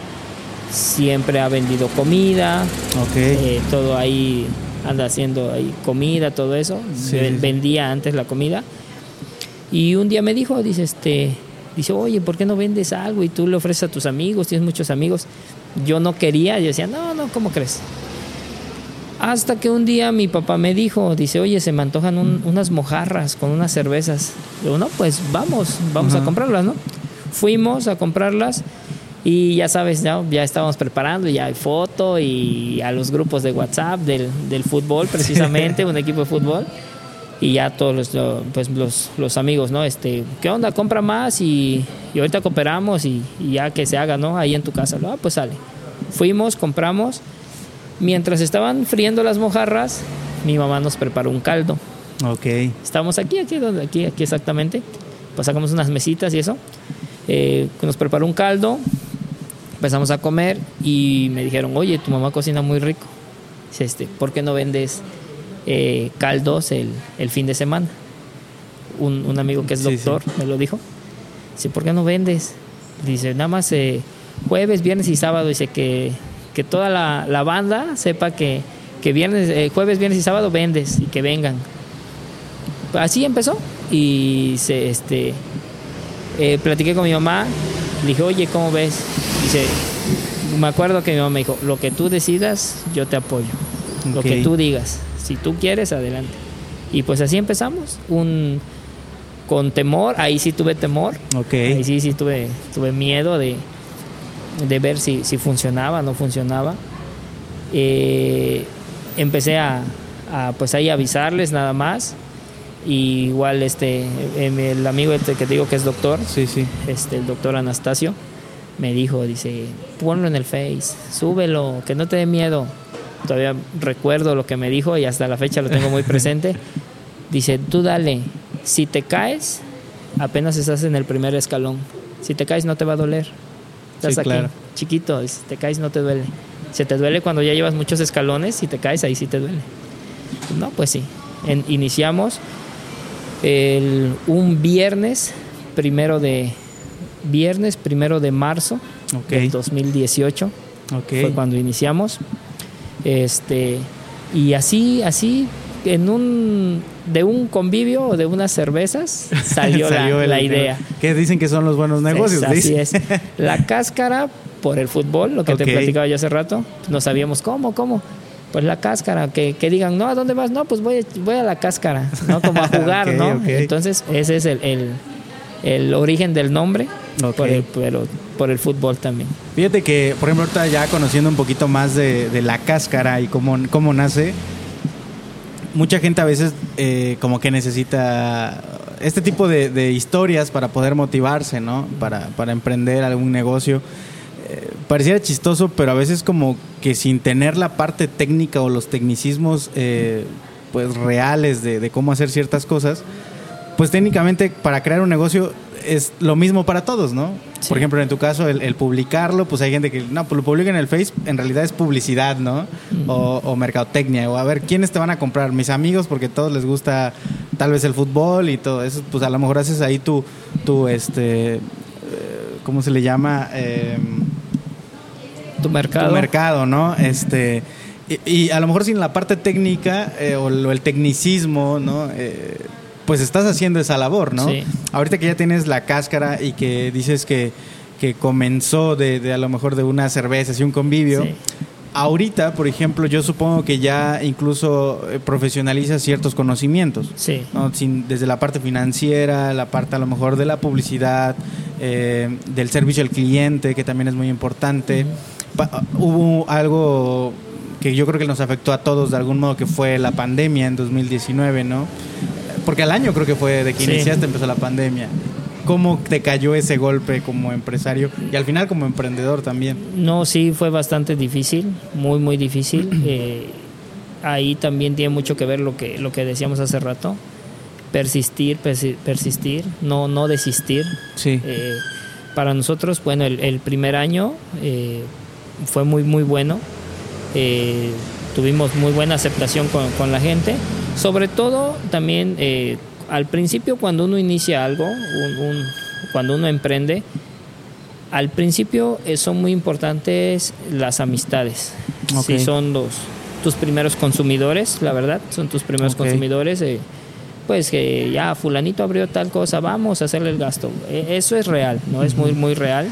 siempre ha vendido comida, eh, todo ahí anda haciendo ahí comida, todo eso. Sí, Ve- sí, sí. Vendía antes la comida. Y un día me dijo, dice, este, dice, oye, ¿por qué no vendes algo? Y tú le ofreces a tus amigos, tienes muchos amigos. Yo no quería, yo decía, no, no, ¿cómo crees? Hasta que un día mi papá me dijo, dice, oye, se me antojan un- unas mojarras con unas cervezas. Digo, no, pues vamos, vamos Ajá. a comprarlas, ¿no? Fuimos a comprarlas y ya sabes, ya, ya estábamos preparando, ya hay foto y a los grupos de WhatsApp del, del fútbol, precisamente, un equipo de fútbol. Y ya todos los, lo- pues, los, los amigos, ¿no? Este, ¿qué onda? Compra más y, y ahorita cooperamos y, y ya que se haga, ¿no? Ahí en tu casa. Ah, pues sale. Fuimos, compramos. Mientras estaban friendo las mojarras, mi mamá nos preparó un caldo. Ok. Estábamos aquí, aquí, aquí, aquí exactamente. Pues sacamos unas mesitas y eso. Eh, nos preparó un caldo. Empezamos a comer y me dijeron, oye, tu mamá cocina muy rico. Dice, este, ¿por qué no vendes eh, caldos el, el fin de semana? Un, un amigo que es Sí, sí. doctor me lo dijo. Dice, ¿por qué no vendes? Dice, nada más eh, jueves, viernes y sábado. Dice que, que toda la, la banda sepa que, que viernes, eh, jueves, viernes y sábado vendes y que vengan. Así empezó y se, este, eh, platiqué con mi mamá. Le dije, oye, ¿cómo ves? Dice, me acuerdo que mi mamá me dijo, lo que tú decidas, yo te apoyo. Lo que tú digas. Si tú quieres, adelante. Y pues así empezamos. Un, con temor, ahí sí tuve temor. Ok. Ahí sí, sí tuve, tuve miedo de, de ver si, si funcionaba, no funcionaba. Eh, empecé a, a, pues ahí avisarles nada más. Y igual este, em, el amigo este que te digo que es doctor, Sí, sí. este, el doctor Anastasio, me dijo, dice, ponlo en el Face, súbelo, que no te dé miedo. Todavía recuerdo lo que me dijo y hasta la fecha lo tengo muy presente. Dice, tú dale, si te caes, apenas estás en el primer escalón. Si te caes no te va a doler. Estás Sí, aquí, claro. chiquito, si te caes no te duele. ¿Se te duele cuando ya llevas muchos escalones y te caes? Ahí sí te duele. No, pues sí. iniciamos el, un viernes primero de viernes primero de marzo del 2018 fue cuando iniciamos este y así así en un de un convivio o de unas cervezas salió, la, idea. Que dicen que son los buenos negocios. así es. La cáscara por el fútbol, lo que te platicaba yo hace rato, no sabíamos cómo, cómo. Pues la cáscara, que, digan, no, ¿a dónde vas? No, pues voy, voy a la cáscara, ¿no? Como a jugar, ¿no? Entonces, ese es el, el, origen del nombre por, el, por el fútbol también. Fíjate que, por ejemplo, ahorita ya conociendo un poquito más de, de la cáscara y cómo, cómo nace, mucha gente a veces eh, como que necesita este tipo de, historias para poder motivarse, ¿no? Para, para emprender algún negocio. Eh, pareciera chistoso, pero a veces como que sin tener la parte técnica o los tecnicismos eh, pues reales de, de, cómo hacer ciertas cosas, pues técnicamente para crear un negocio es lo mismo para todos, ¿no? Por ejemplo, en tu caso, el, publicarlo, pues hay gente que, no, pues lo publica en el Face, en realidad es publicidad, ¿no? o, mercadotecnia, o a ver, ¿quiénes te van a comprar? Mis amigos, porque a todos les gusta tal vez el fútbol y todo eso, pues a lo mejor haces ahí tu, tu este, eh, ¿cómo se le llama? Em, tu mercado. Tu mercado, ¿no? Este... Y, a lo mejor sin la parte técnica eh, o el tecnicismo, ¿no? Eh, pues estás haciendo esa labor, ¿no? Sí. Ahorita que ya tienes la cáscara y que dices que, que comenzó de, a lo mejor de una cerveza y un convivio. Ahorita, por ejemplo, yo supongo que ya incluso eh, profesionaliza ciertos conocimientos. Sí. desde la parte financiera, la parte a lo mejor de la publicidad, eh, del servicio al cliente, que también es muy importante. hubo algo que yo creo que nos afectó a todos de algún modo, que fue la pandemia en 2019, ¿no? Porque al año creo que fue de que iniciaste, empezó la pandemia. ¿Cómo te cayó ese golpe como empresario y al final como emprendedor también? No, sí, fue bastante difícil, muy, muy difícil. Eh, ahí también tiene mucho que ver lo que, lo que decíamos hace rato. Persistir, persistir, no, no desistir. Sí. Eh, para nosotros, bueno, el, primer año eh, fue muy, muy bueno. tuvimos muy buena aceptación con, con la gente sobre todo también eh, al principio cuando uno inicia algo, cuando uno emprende, al principio eh, son muy importantes las amistades. Si son los tus primeros consumidores, la verdad, son tus primeros consumidores. Eh, pues que ya fulanito abrió tal cosa, vamos a hacerle el gasto. E, eso es real, no es muy muy real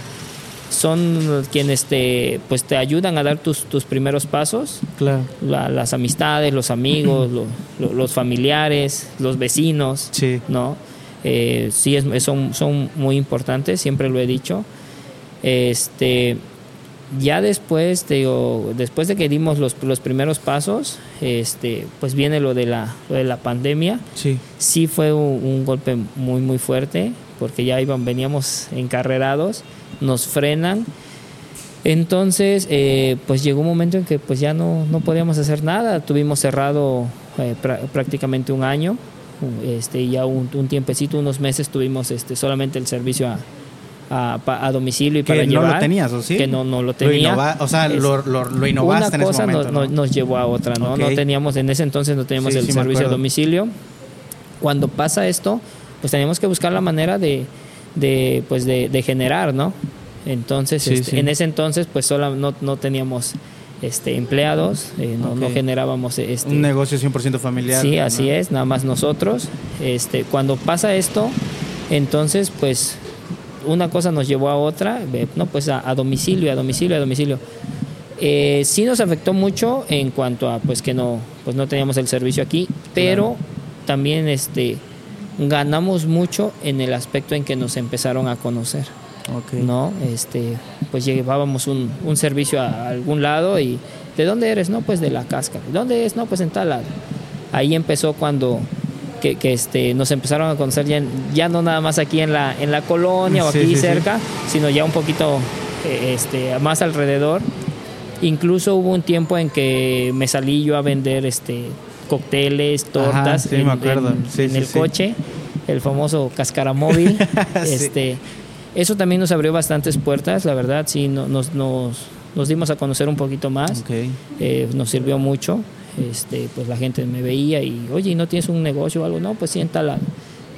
son quienes te pues te ayudan a dar tus, tus primeros pasos. Claro. Las amistades los amigos los familiares los vecinos sí. no eh, sí es, son son muy importantes siempre lo he dicho. Este ya después te digo, después de que dimos los, los primeros pasos este pues viene lo de la de la pandemia. Sí. Sí fue un, un golpe muy muy fuerte porque ya iban veníamos encarrerados nos frenan. Entonces, eh, pues llegó un momento en que pues ya no, no podíamos hacer nada. Tuvimos cerrado eh, prácticamente un año. Este, ya un, un, tiempecito, unos meses tuvimos este, solamente el servicio a, a, domicilio y para llevar. no lo tenías, ¿o sí? Que no, no lo tenía. o sea, lo, lo, innovaste Una cosa en ese momento, nos llevó a otra, ¿no? No teníamos, en ese entonces no teníamos el servicio a domicilio. Cuando pasa esto, pues teníamos que buscar la manera de, de, pues de, generar, ¿no? Entonces, este, en ese entonces, pues solo no, no teníamos este, empleados, eh, no, no, generábamos... Este, Un negocio 100% familiar. Sí, así es, nada más nosotros. Este, cuando pasa esto, entonces, pues una cosa nos llevó a otra, no, pues a, domicilio, a domicilio, a domicilio. Eh, sí nos afectó mucho en cuanto a pues que no, pues no teníamos el servicio aquí, pero también este ganamos mucho en el aspecto en que nos empezaron a conocer. ¿No? Este, pues llevábamos un, un, servicio a algún lado y ¿de dónde eres? No, pues de la cáscara. ¿Dónde es? No, pues en tal lado. Ahí empezó cuando que, que, este, nos empezaron a conocer ya, ya, no nada más aquí en la, en la colonia o aquí cerca, sino ya un poquito eh, este, más alrededor. Incluso hubo un tiempo en que me salí yo a vender este, cócteles, tortas en, el coche, el famoso cascaramóvil. este, eso también nos abrió bastantes puertas, la verdad, sí, nos, nos, nos dimos a conocer un poquito más. Eh, nos sirvió mucho. Este, pues la gente me veía y, oye, ¿no tienes un negocio o algo? No, pues siéntala.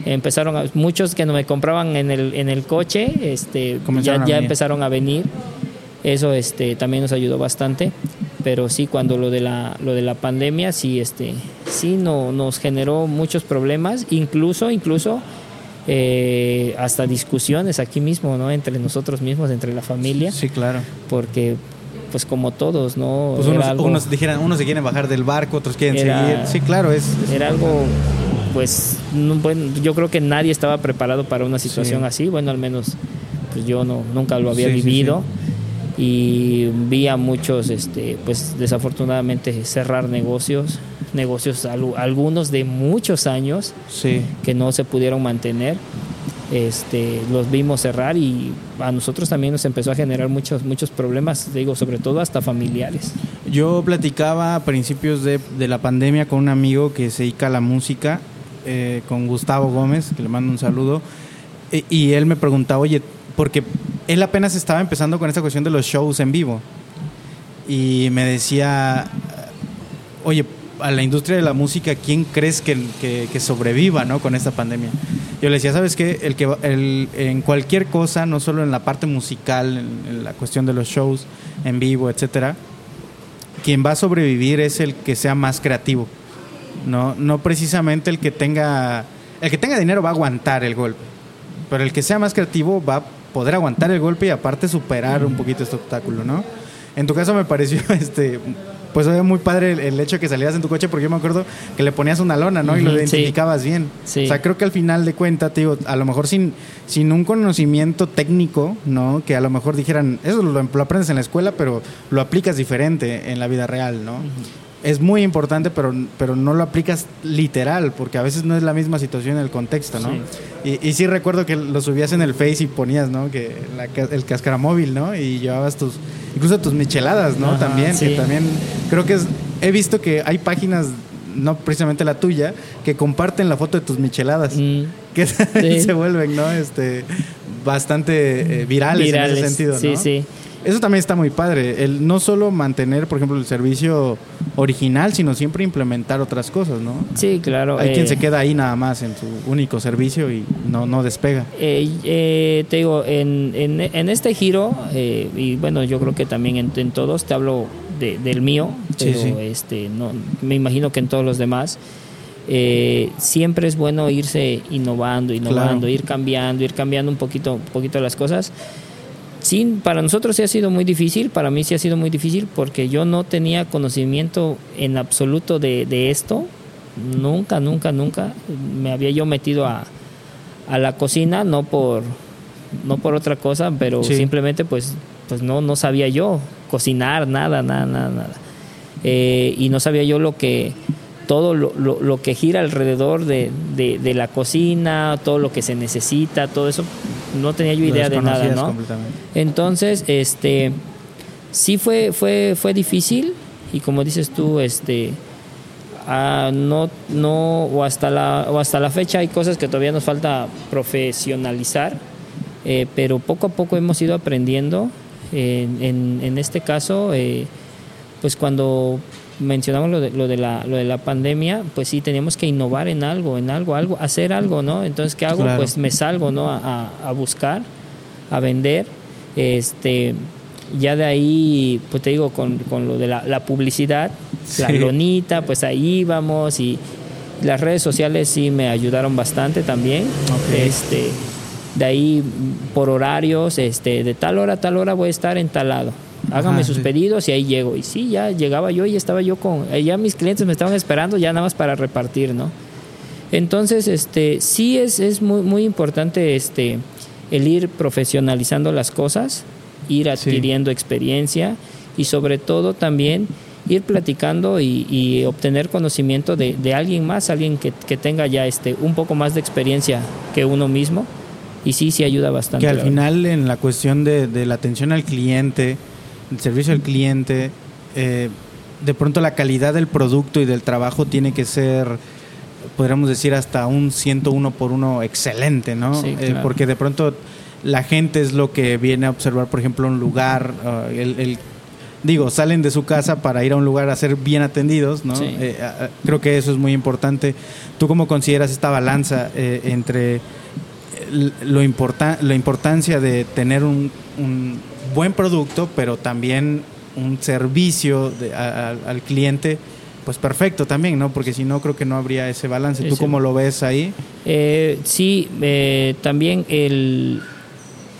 Empezaron a, muchos que no me compraban en el, en el coche, este, ya, ya empezaron a venir. Eso este, también nos ayudó bastante. Pero sí, cuando lo de la, lo de la pandemia, sí, este, sí no, nos generó muchos problemas, incluso, incluso eh, hasta discusiones aquí mismo, ¿no? Entre nosotros mismos, entre la familia. Sí, claro. Porque, pues como todos, ¿no? Pues unos, dijeran, unos se quieren bajar del barco, otros quieren seguir. Sí, claro, es, Era algo, pues, bueno, yo creo que nadie estaba preparado para una situación así. Bueno, al menos pues yo no, nunca lo había vivido y vi a muchos, este, pues desafortunadamente cerrar negocios, negocios algunos de muchos años que no se pudieron mantener. Este, los vimos cerrar y a nosotros también nos empezó a generar muchos, muchos problemas, digo, sobre todo hasta familiares. Yo platicaba a principios de, de la pandemia con un amigo que se dedica a la música, eh, con Gustavo Gómez, que le mando un saludo, e, y él me preguntaba, oye, porque él apenas estaba empezando con esta cuestión de los shows en vivo. Y me decía, oye, a la industria de la música, ¿quién crees que, que, sobreviva ¿no? con esta pandemia? Yo le decía, ¿sabes qué? El que, el, en cualquier cosa, no solo en la parte musical, en, la cuestión de los shows en vivo, etcétera, quien va a sobrevivir es el que sea más creativo. No, no precisamente el que tenga. El que tenga dinero va a aguantar el golpe. Pero el que sea más creativo va a poder aguantar el golpe y aparte superar un poquito este obstáculo, ¿no? En tu caso me pareció, este, pues era muy padre el, hecho de que salías en tu coche porque yo me acuerdo que le ponías una lona, ¿no? Y lo identificabas bien. O sea, creo que al final de cuentas, te digo, a lo mejor sin, sin un conocimiento técnico, ¿no? Que a lo mejor dijeran, eso lo, aprendes en la escuela, pero lo aplicas diferente en la vida real, ¿no? es muy importante, pero, pero no lo aplicas literal, porque a veces no es la misma situación en el contexto, ¿no? Y, y, sí recuerdo que lo subías en el Face y ponías, ¿no? Que el cascara móvil, ¿no? Y llevabas tus, incluso tus micheladas, ¿no? también, que también creo que es, he visto que hay páginas no precisamente la tuya, que comparten la foto de tus micheladas, mm. que se vuelven, ¿no? Este, bastante eh, virales, virales, en ese sentido, ¿no? Sí, sí. Eso también está muy padre, el no solo mantener, por ejemplo, el servicio original, sino siempre implementar otras cosas, ¿no? Sí, claro. Hay quien se eh, queda ahí nada más en su único servicio y no, no despega. Eh, eh, te digo, en, en, este giro, y bueno, yo creo que también en, todos, te hablo del mío, pero este no me imagino que en todos los demás. siempre es bueno irse innovando, innovando, ir cambiando, ir cambiando un poquito, un poquito las cosas Sí, para nosotros sí ha sido muy difícil, para mí sí ha sido muy difícil porque yo no tenía conocimiento en absoluto de, esto. Nunca, nunca, nunca me había yo metido a, la cocina, no por, no por otra cosa, pero simplemente pues, pues no, no sabía yo cocinar, nada, nada, nada, nada. Eh, y no sabía yo lo que, todo lo, lo, que gira alrededor de, de, la cocina, todo lo que se necesita, todo eso, no tenía yo idea de nada, ¿no? Entonces, este, sí fue, fue, fue difícil y como dices tú, este, ah, no, no, o hasta la, o hasta la fecha hay cosas que todavía nos falta profesionalizar, eh, pero poco a poco hemos ido aprendiendo. en, en, este caso, eh, pues cuando mencionamos lo de, lo de, la, lo de la pandemia, pues sí, teníamos que innovar en algo, en algo, algo, hacer algo, ¿no? Entonces, ¿qué hago? Pues me salgo, ¿no? A, a, buscar, a vender. Este, ya de ahí, pues te digo, con, con lo de la, la publicidad, la lonita, pues ahí íbamos y las redes sociales sí me ayudaron bastante también. Este, de ahí por horarios, este, de tal hora a tal hora voy a estar en hágame sus pedidos y ahí llego. Y sí, ya llegaba yo y estaba yo con, ya mis clientes me estaban esperando ya nada más para repartir, ¿no? Entonces, este, sí es, es muy, muy importante este, el ir profesionalizando las cosas, ir adquiriendo experiencia y sobre todo también ir platicando y, obtener conocimiento de, de, alguien más, alguien que, que, tenga ya este, un poco más de experiencia que uno mismo. Y sí, sí ayuda bastante. Que al final en la cuestión de, de la atención al cliente, el servicio al cliente, eh, de pronto la calidad del producto y del trabajo tiene que ser, podríamos decir, hasta un 101 por uno excelente, ¿no? Eh, porque de pronto la gente es lo que viene a observar, por ejemplo, un lugar, uh, el, digo, salen de su casa para ir a un lugar a ser bien atendidos, ¿no? Eh, creo que eso es muy importante. ¿Tú cómo consideras esta balanza eh, entre lo importa la importancia de tener un, buen producto, pero también un servicio al cliente? Pues perfecto también, ¿no? Porque si no, creo que no habría ese balance. ¿Tú cómo lo ves ahí? Eh, sí, también el,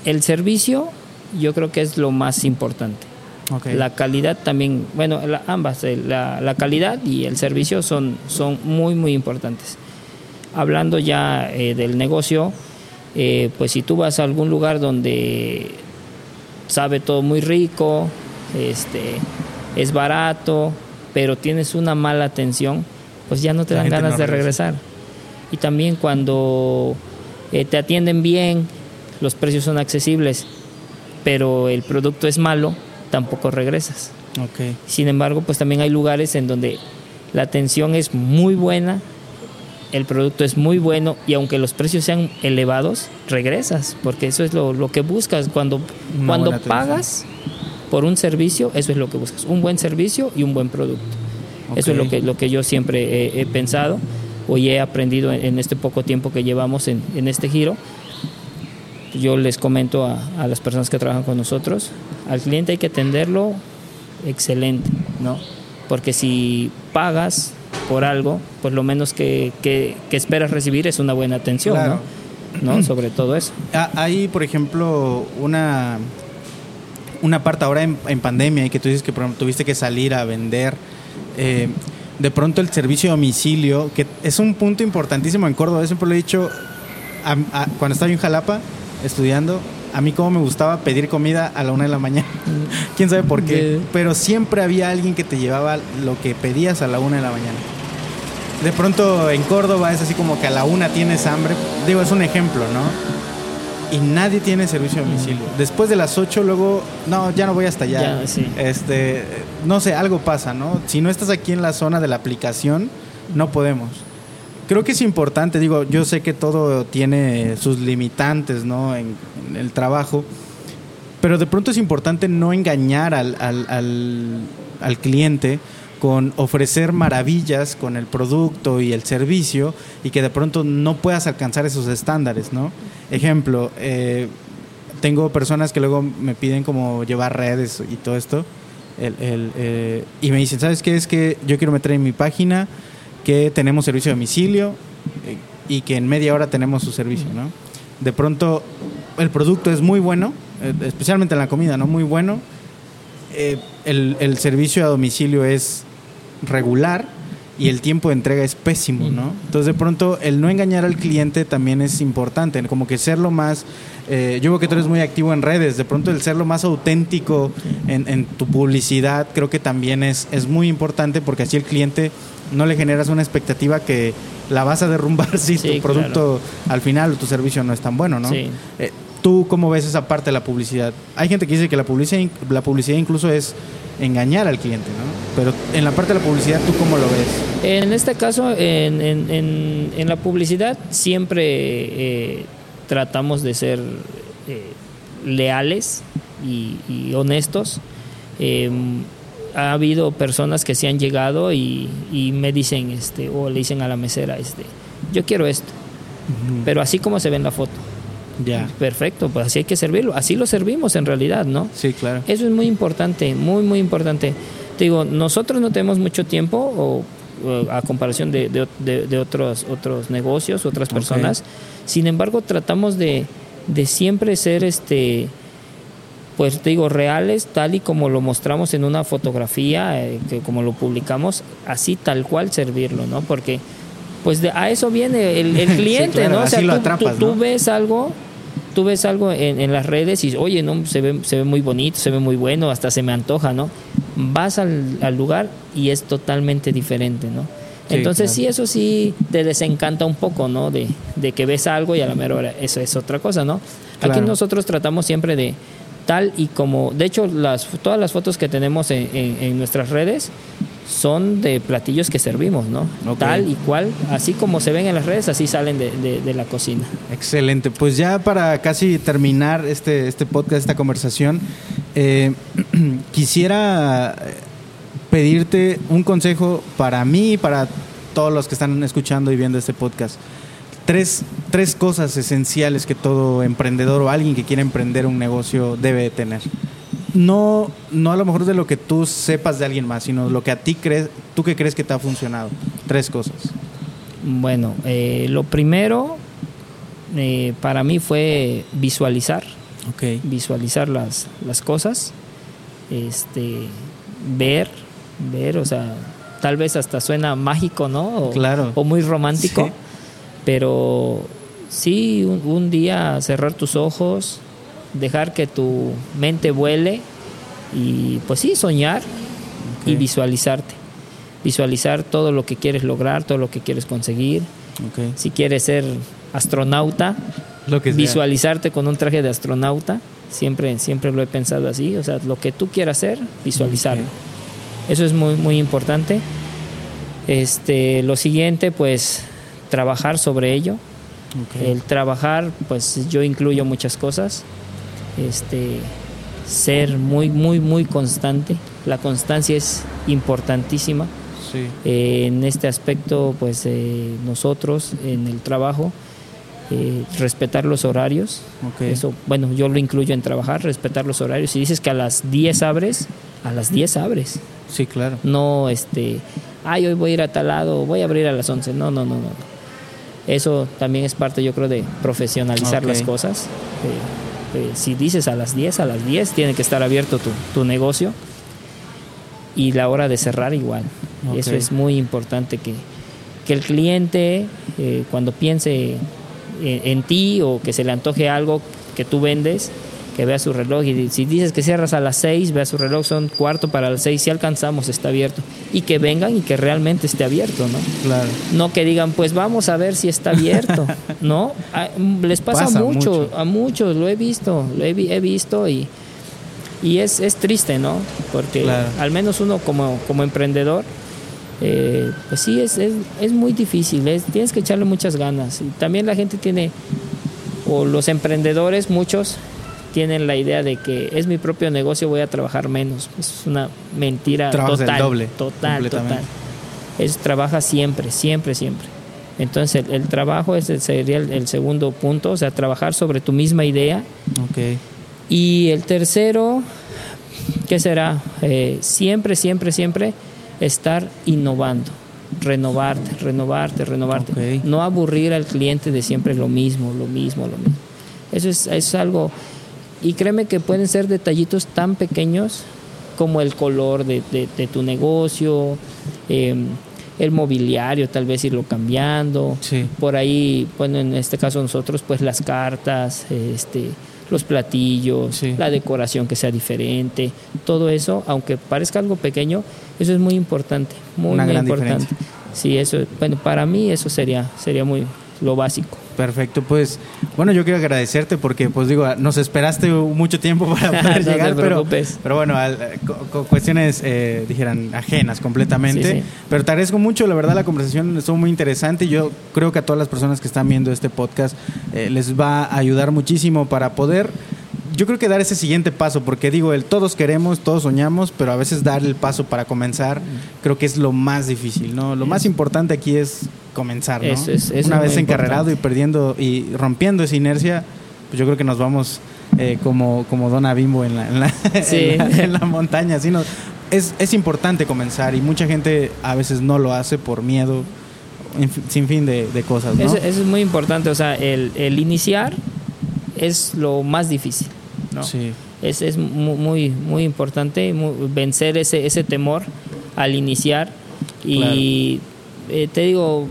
el servicio yo creo que es lo más importante. La calidad también, bueno, ambas, eh, la, la, calidad y el servicio son, son muy, muy importantes. Hablando ya eh, del negocio, eh, pues si tú vas a algún lugar donde sabe todo muy rico, este, es barato, pero tienes una mala atención, pues ya no te dan ganas de regresar. Y también cuando te atienden bien, los precios son accesibles, pero el producto es malo, tampoco regresas. Okay. Sin embargo, pues también hay lugares en donde la atención es muy buena, el producto es muy bueno y aunque los precios sean elevados, regresas, porque eso es lo, que buscas. Cuando, cuando pagas por un servicio, eso es lo que buscas, un buen servicio y un buen producto. Eso es lo que, lo que yo siempre he, pensado o he aprendido en, este poco tiempo que llevamos en, en este giro yo les comento a, a, las personas que trabajan con nosotros, al cliente hay que atenderlo excelente, ¿no? Porque si pagas por algo, pues lo menos que, que, esperas recibir es una buena atención, ¿no? ¿no? Sobre todo eso. Ah, hay, por ejemplo, una, una parte ahora en, pandemia y que tú dices que tuviste que salir a vender. Eh, de pronto el servicio de domicilio, que es un punto importantísimo en Córdoba, siempre lo he dicho, cuando estaba en Jalapa, estudiando, a mí como me gustaba pedir comida a la una de la mañana. Quién sabe por qué. Pero siempre había alguien que te llevaba lo que pedías a la una de la mañana. De pronto en Córdoba es así como que a la una tienes hambre. Digo, es un ejemplo, ¿no? Y nadie tiene servicio de domicilio. Después de las ocho, luego, no, ya no voy hasta allá. Este, no sé, algo pasa, ¿no? Si no estás aquí en la zona de la aplicación, no podemos creo que es importante, digo, yo sé que todo tiene sus limitantes, ¿no? En, el trabajo, pero de pronto es importante no engañar al, al, cliente con ofrecer maravillas con el producto y el servicio y que de pronto no puedas alcanzar esos estándares, ¿no? Ejemplo, eh, tengo personas que luego me piden como llevar redes y todo esto eh, y me dicen, ¿sabes qué? Es que yo quiero meter en mi página que tenemos servicio de domicilio eh, y que en media hora tenemos su servicio, ¿no? De pronto el producto es muy bueno, eh, especialmente en la comida, ¿no? Muy bueno. Eh, el, el, servicio a domicilio es regular y el tiempo de entrega es pésimo, ¿no? Entonces de pronto el no engañar al cliente también es importante, como que ser lo más, yo veo que tú eres muy activo en redes, de pronto el ser lo más auténtico en, en tu publicidad creo que también es, es muy importante porque así el cliente no le generas una expectativa que la vas a derrumbar si tu producto al final o tu servicio no es tan bueno, ¿no? Sí. Eh, ¿Tú cómo ves esa parte de la publicidad? Hay gente que dice que la publicidad, la publicidad incluso es engañar al cliente, ¿no? Pero en la parte de la publicidad, ¿tú cómo lo ves? En este caso, en, en, en, la publicidad siempre eh, tratamos de ser eh, leales y, y honestos. Em, ha habido personas que se han llegado y, me dicen, este, o le dicen a la mesera, este, yo quiero esto, pero así como se ve en la foto. Ya. Perfecto, pues así hay que servirlo. Así lo servimos en realidad, ¿no? Sí, claro. Eso es muy importante, muy, muy importante. Te digo, nosotros no tenemos mucho tiempo o, a comparación de, de, otros, otros negocios, otras personas. Sin embargo, tratamos de, de siempre ser este pues te digo, reales, tal y como lo mostramos en una fotografía, eh, que como lo publicamos, así tal cual servirlo, ¿no? Porque pues de, a eso viene el, cliente, ¿no? O sea, tú, ves algo, tú ves algo en, las redes y, oye, no, se ve, se ve muy bonito, se ve muy bueno, hasta se me antoja, ¿no? Vas al, lugar y es totalmente diferente, ¿no? Entonces sí, eso sí te desencanta un poco, ¿no? De, de, que ves algo y a la mera hora eso es otra cosa, ¿no? Aquí nosotros tratamos siempre de, tal y como, de hecho, las, todas las fotos que tenemos en, nuestras redes son de platillos que servimos, ¿no? Tal y cual, así como se ven en las redes, así salen de, la cocina. Excelente. Pues ya para casi terminar este, este podcast, esta conversación, eh, quisiera pedirte un consejo para mí y para todos los que están escuchando y viendo este podcast. Tres, tres cosas esenciales que todo emprendedor o alguien que quiere emprender un negocio debe tener. No, no a lo mejor de lo que tú sepas de alguien más, sino lo que a ti crees, tú que crees que te ha funcionado. Tres cosas. Bueno, eh, lo primero eh, para mí fue visualizar. Okay. Visualizar las, las cosas. Este, ver, ver, o sea, tal vez hasta suena mágico, ¿no? O, claro. O muy romántico. Pero sí, un, día cerrar tus ojos, dejar que tu mente vuele y pues sí, soñar y visualizarte. Visualizar todo lo que quieres lograr, todo lo que quieres conseguir. Si quieres ser astronauta, lo que visualizarte con un traje de astronauta. Siempre, siempre lo he pensado así. O sea, lo que tú quieras hacer, visualizarlo. Eso es muy, muy importante. Este, lo siguiente, pues, trabajar sobre ello. El trabajar, pues yo incluyo muchas cosas. Este, ser muy, muy, muy constante. La constancia es importantísima. Eh, en este aspecto, pues eh, nosotros en el trabajo, eh, respetar los horarios. Eso, bueno, yo lo incluyo en trabajar, respetar los horarios. Si dices que a las 10 abres, a las 10 abres. Sí, claro. No, este, ay, hoy voy a ir a tal lado, voy a abrir a las 11. No, no, no, no. Eso también es parte, yo creo, de profesionalizar las cosas. Eh, eh, si dices a las 10, a las 10 tiene que estar abierto tu, tu negocio. Y la hora de cerrar igual. Eso es muy importante que, que el cliente, eh, cuando piense en ti o que se le antoje algo que tú vendes, que vea su reloj y si dices que cierras a las 6, vea su reloj, son cuarto para las 6, si alcanzamos, está abierto. Y que vengan y que realmente esté abierto, ¿no? Claro. No que digan, pues vamos a ver si está abierto, ¿no? les pasa, mucho, a muchos, lo he visto, lo he, visto y, y es, es triste, ¿no? Porque al menos uno como, como emprendedor, eh, pues sí, es, es, es muy difícil, es, tienes que echarle muchas ganas. Y también la gente tiene, o los emprendedores, muchos, tienen la idea de que es mi propio negocio, voy a trabajar menos. Es una mentira total. doble, total, total. Es trabaja siempre, siempre, siempre. Entonces el, trabajo es sería el, segundo punto, o sea, trabajar sobre tu misma idea. Okay. Y el tercero, ¿qué será? Eh, siempre, siempre, siempre estar innovando, renovarte, renovarte, renovarte. No aburrir al cliente de siempre lo mismo, lo mismo, lo mismo. Eso es, es algo y créeme que pueden ser detallitos tan pequeños como el color de, tu negocio, em, el mobiliario, tal vez irlo cambiando. Por ahí, bueno, en este caso nosotros, pues las cartas, este, los platillos, la decoración que sea diferente, todo eso, aunque parezca algo pequeño, eso es muy importante, muy, muy importante. Sí, eso, bueno, para mí eso sería, sería muy lo básico. Perfecto, pues bueno, yo quiero agradecerte porque, pues digo, nos esperaste mucho tiempo para poder llegar, pero, pero bueno, con, cuestiones, eh, dijeran, ajenas completamente. Pero te agradezco mucho, la verdad la conversación estuvo muy interesante. Yo creo que a todas las personas que están viendo este podcast eh, les va a ayudar muchísimo para poder yo creo que dar ese siguiente paso, porque digo, el todos queremos, todos soñamos, pero a veces dar el paso para comenzar, creo que es lo más difícil, ¿no? Lo más importante aquí es comenzar, ¿no? Una vez encarrerado y perdiendo y rompiendo esa inercia, pues yo creo que nos vamos eh, como, como Dona Bimbo en la, en la, montaña, ¿sí? es, es importante comenzar y mucha gente a veces no lo hace por miedo, sin fin de, cosas, ¿no? Eso, es muy importante, o sea, el, el iniciar es lo más difícil. Sí. Es, es muy, muy importante vencer ese, ese temor al iniciar. Y eh, te digo,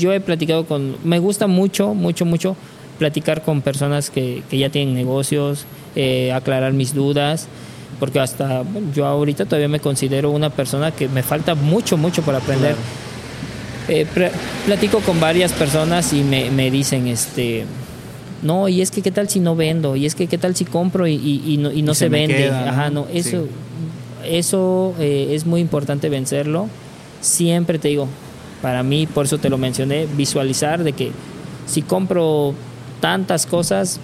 yo he platicado con, me gusta mucho, mucho, mucho platicar con personas que, que ya tienen negocios, eh, aclarar mis dudas, porque hasta yo ahorita todavía me considero una persona que me falta mucho, mucho para aprender. Eh, platico con varias personas y me, me dicen, este, no, y es que qué tal si no vendo, y es que qué tal si compro y, no, y no se, vende. Ajá, no, eso, eso eh, es muy importante vencerlo. Siempre te digo, para mí, por eso te lo mencioné, visualizar de que si compro tantas cosas,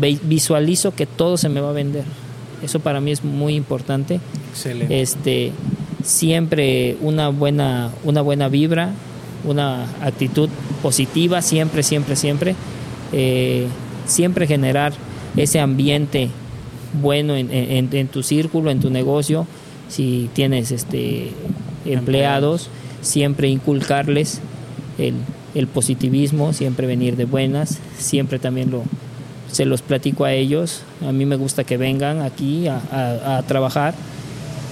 visualizo que todo se me va a vender. Eso para mí es muy importante. Este, siempre una buena, una buena vibra, una actitud positiva, siempre, siempre, siempre. Eh, siempre generar ese ambiente bueno en, tu círculo, en tu negocio, si tienes este, empleados, siempre inculcarles el, positivismo, siempre venir de buenas, siempre también lo, se los platico a ellos, a mí me gusta que vengan aquí a, trabajar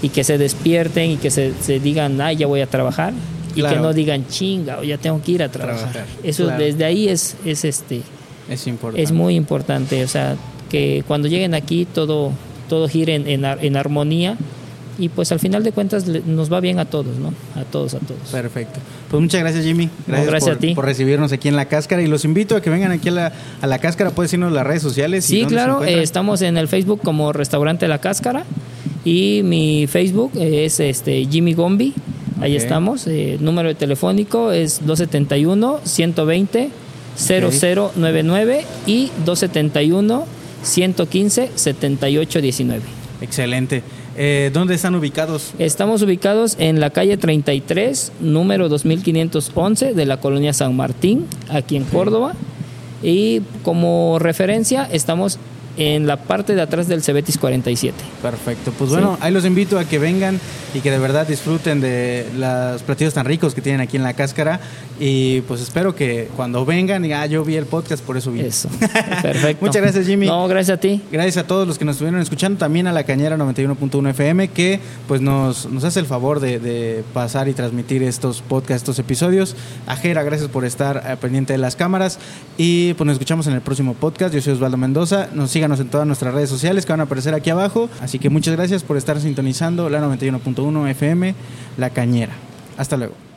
y que se despierten y que se, digan, ay, ya voy a trabajar, y que no digan chinga o ya tengo que ir a trabajar. Eso desde ahí es, es este es importante. Es muy importante, o sea, que cuando lleguen aquí todo, todo gire en, en, armonía y pues al final de cuentas nos va bien a todos, ¿no? A todos, a todos. Perfecto. Pues muchas gracias Jimmy. Gracias, por, a ti. por recibirnos aquí en La Cáscara y los invito a que vengan aquí a La, a la Cáscara, puedes irnos a las redes sociales. Sí, claro, eh, estamos en el Facebook como Restaurante La Cáscara y mi Facebook es este Jimmy Gombi, ahí estamos, eh, número telefónico es 271 120 0099 y 271 115 7819. Excelente. Eh, ¿Dónde están ubicados? Estamos ubicados en la calle 33, número 2511 de la colonia San Martín, aquí en Córdoba. Y como referencia, estamos en la parte de atrás del Cebetis 47. Perfecto. Pues bueno, ahí los invito a que vengan y que de verdad disfruten de los platillos tan ricos que tienen aquí en la cáscara. Y pues espero que cuando vengan, digan, ah, yo vi el podcast, por eso vi. Eso. Perfecto. Muchas gracias, Jimmy. No, gracias a ti. Gracias a todos los que nos estuvieron escuchando, también a la Cañera 91.1 FM, que pues nos, nos hace el favor de, pasar y transmitir estos podcasts, estos episodios. A Jera, gracias por estar eh, pendiente de las cámaras. Y pues nos escuchamos en el próximo podcast. Yo soy Osvaldo Mendoza. Nos síganos en todas nuestras redes sociales que van a aparecer aquí abajo. Así que muchas gracias por estar sintonizando la 91.1 FM, La Cañera. Hasta luego.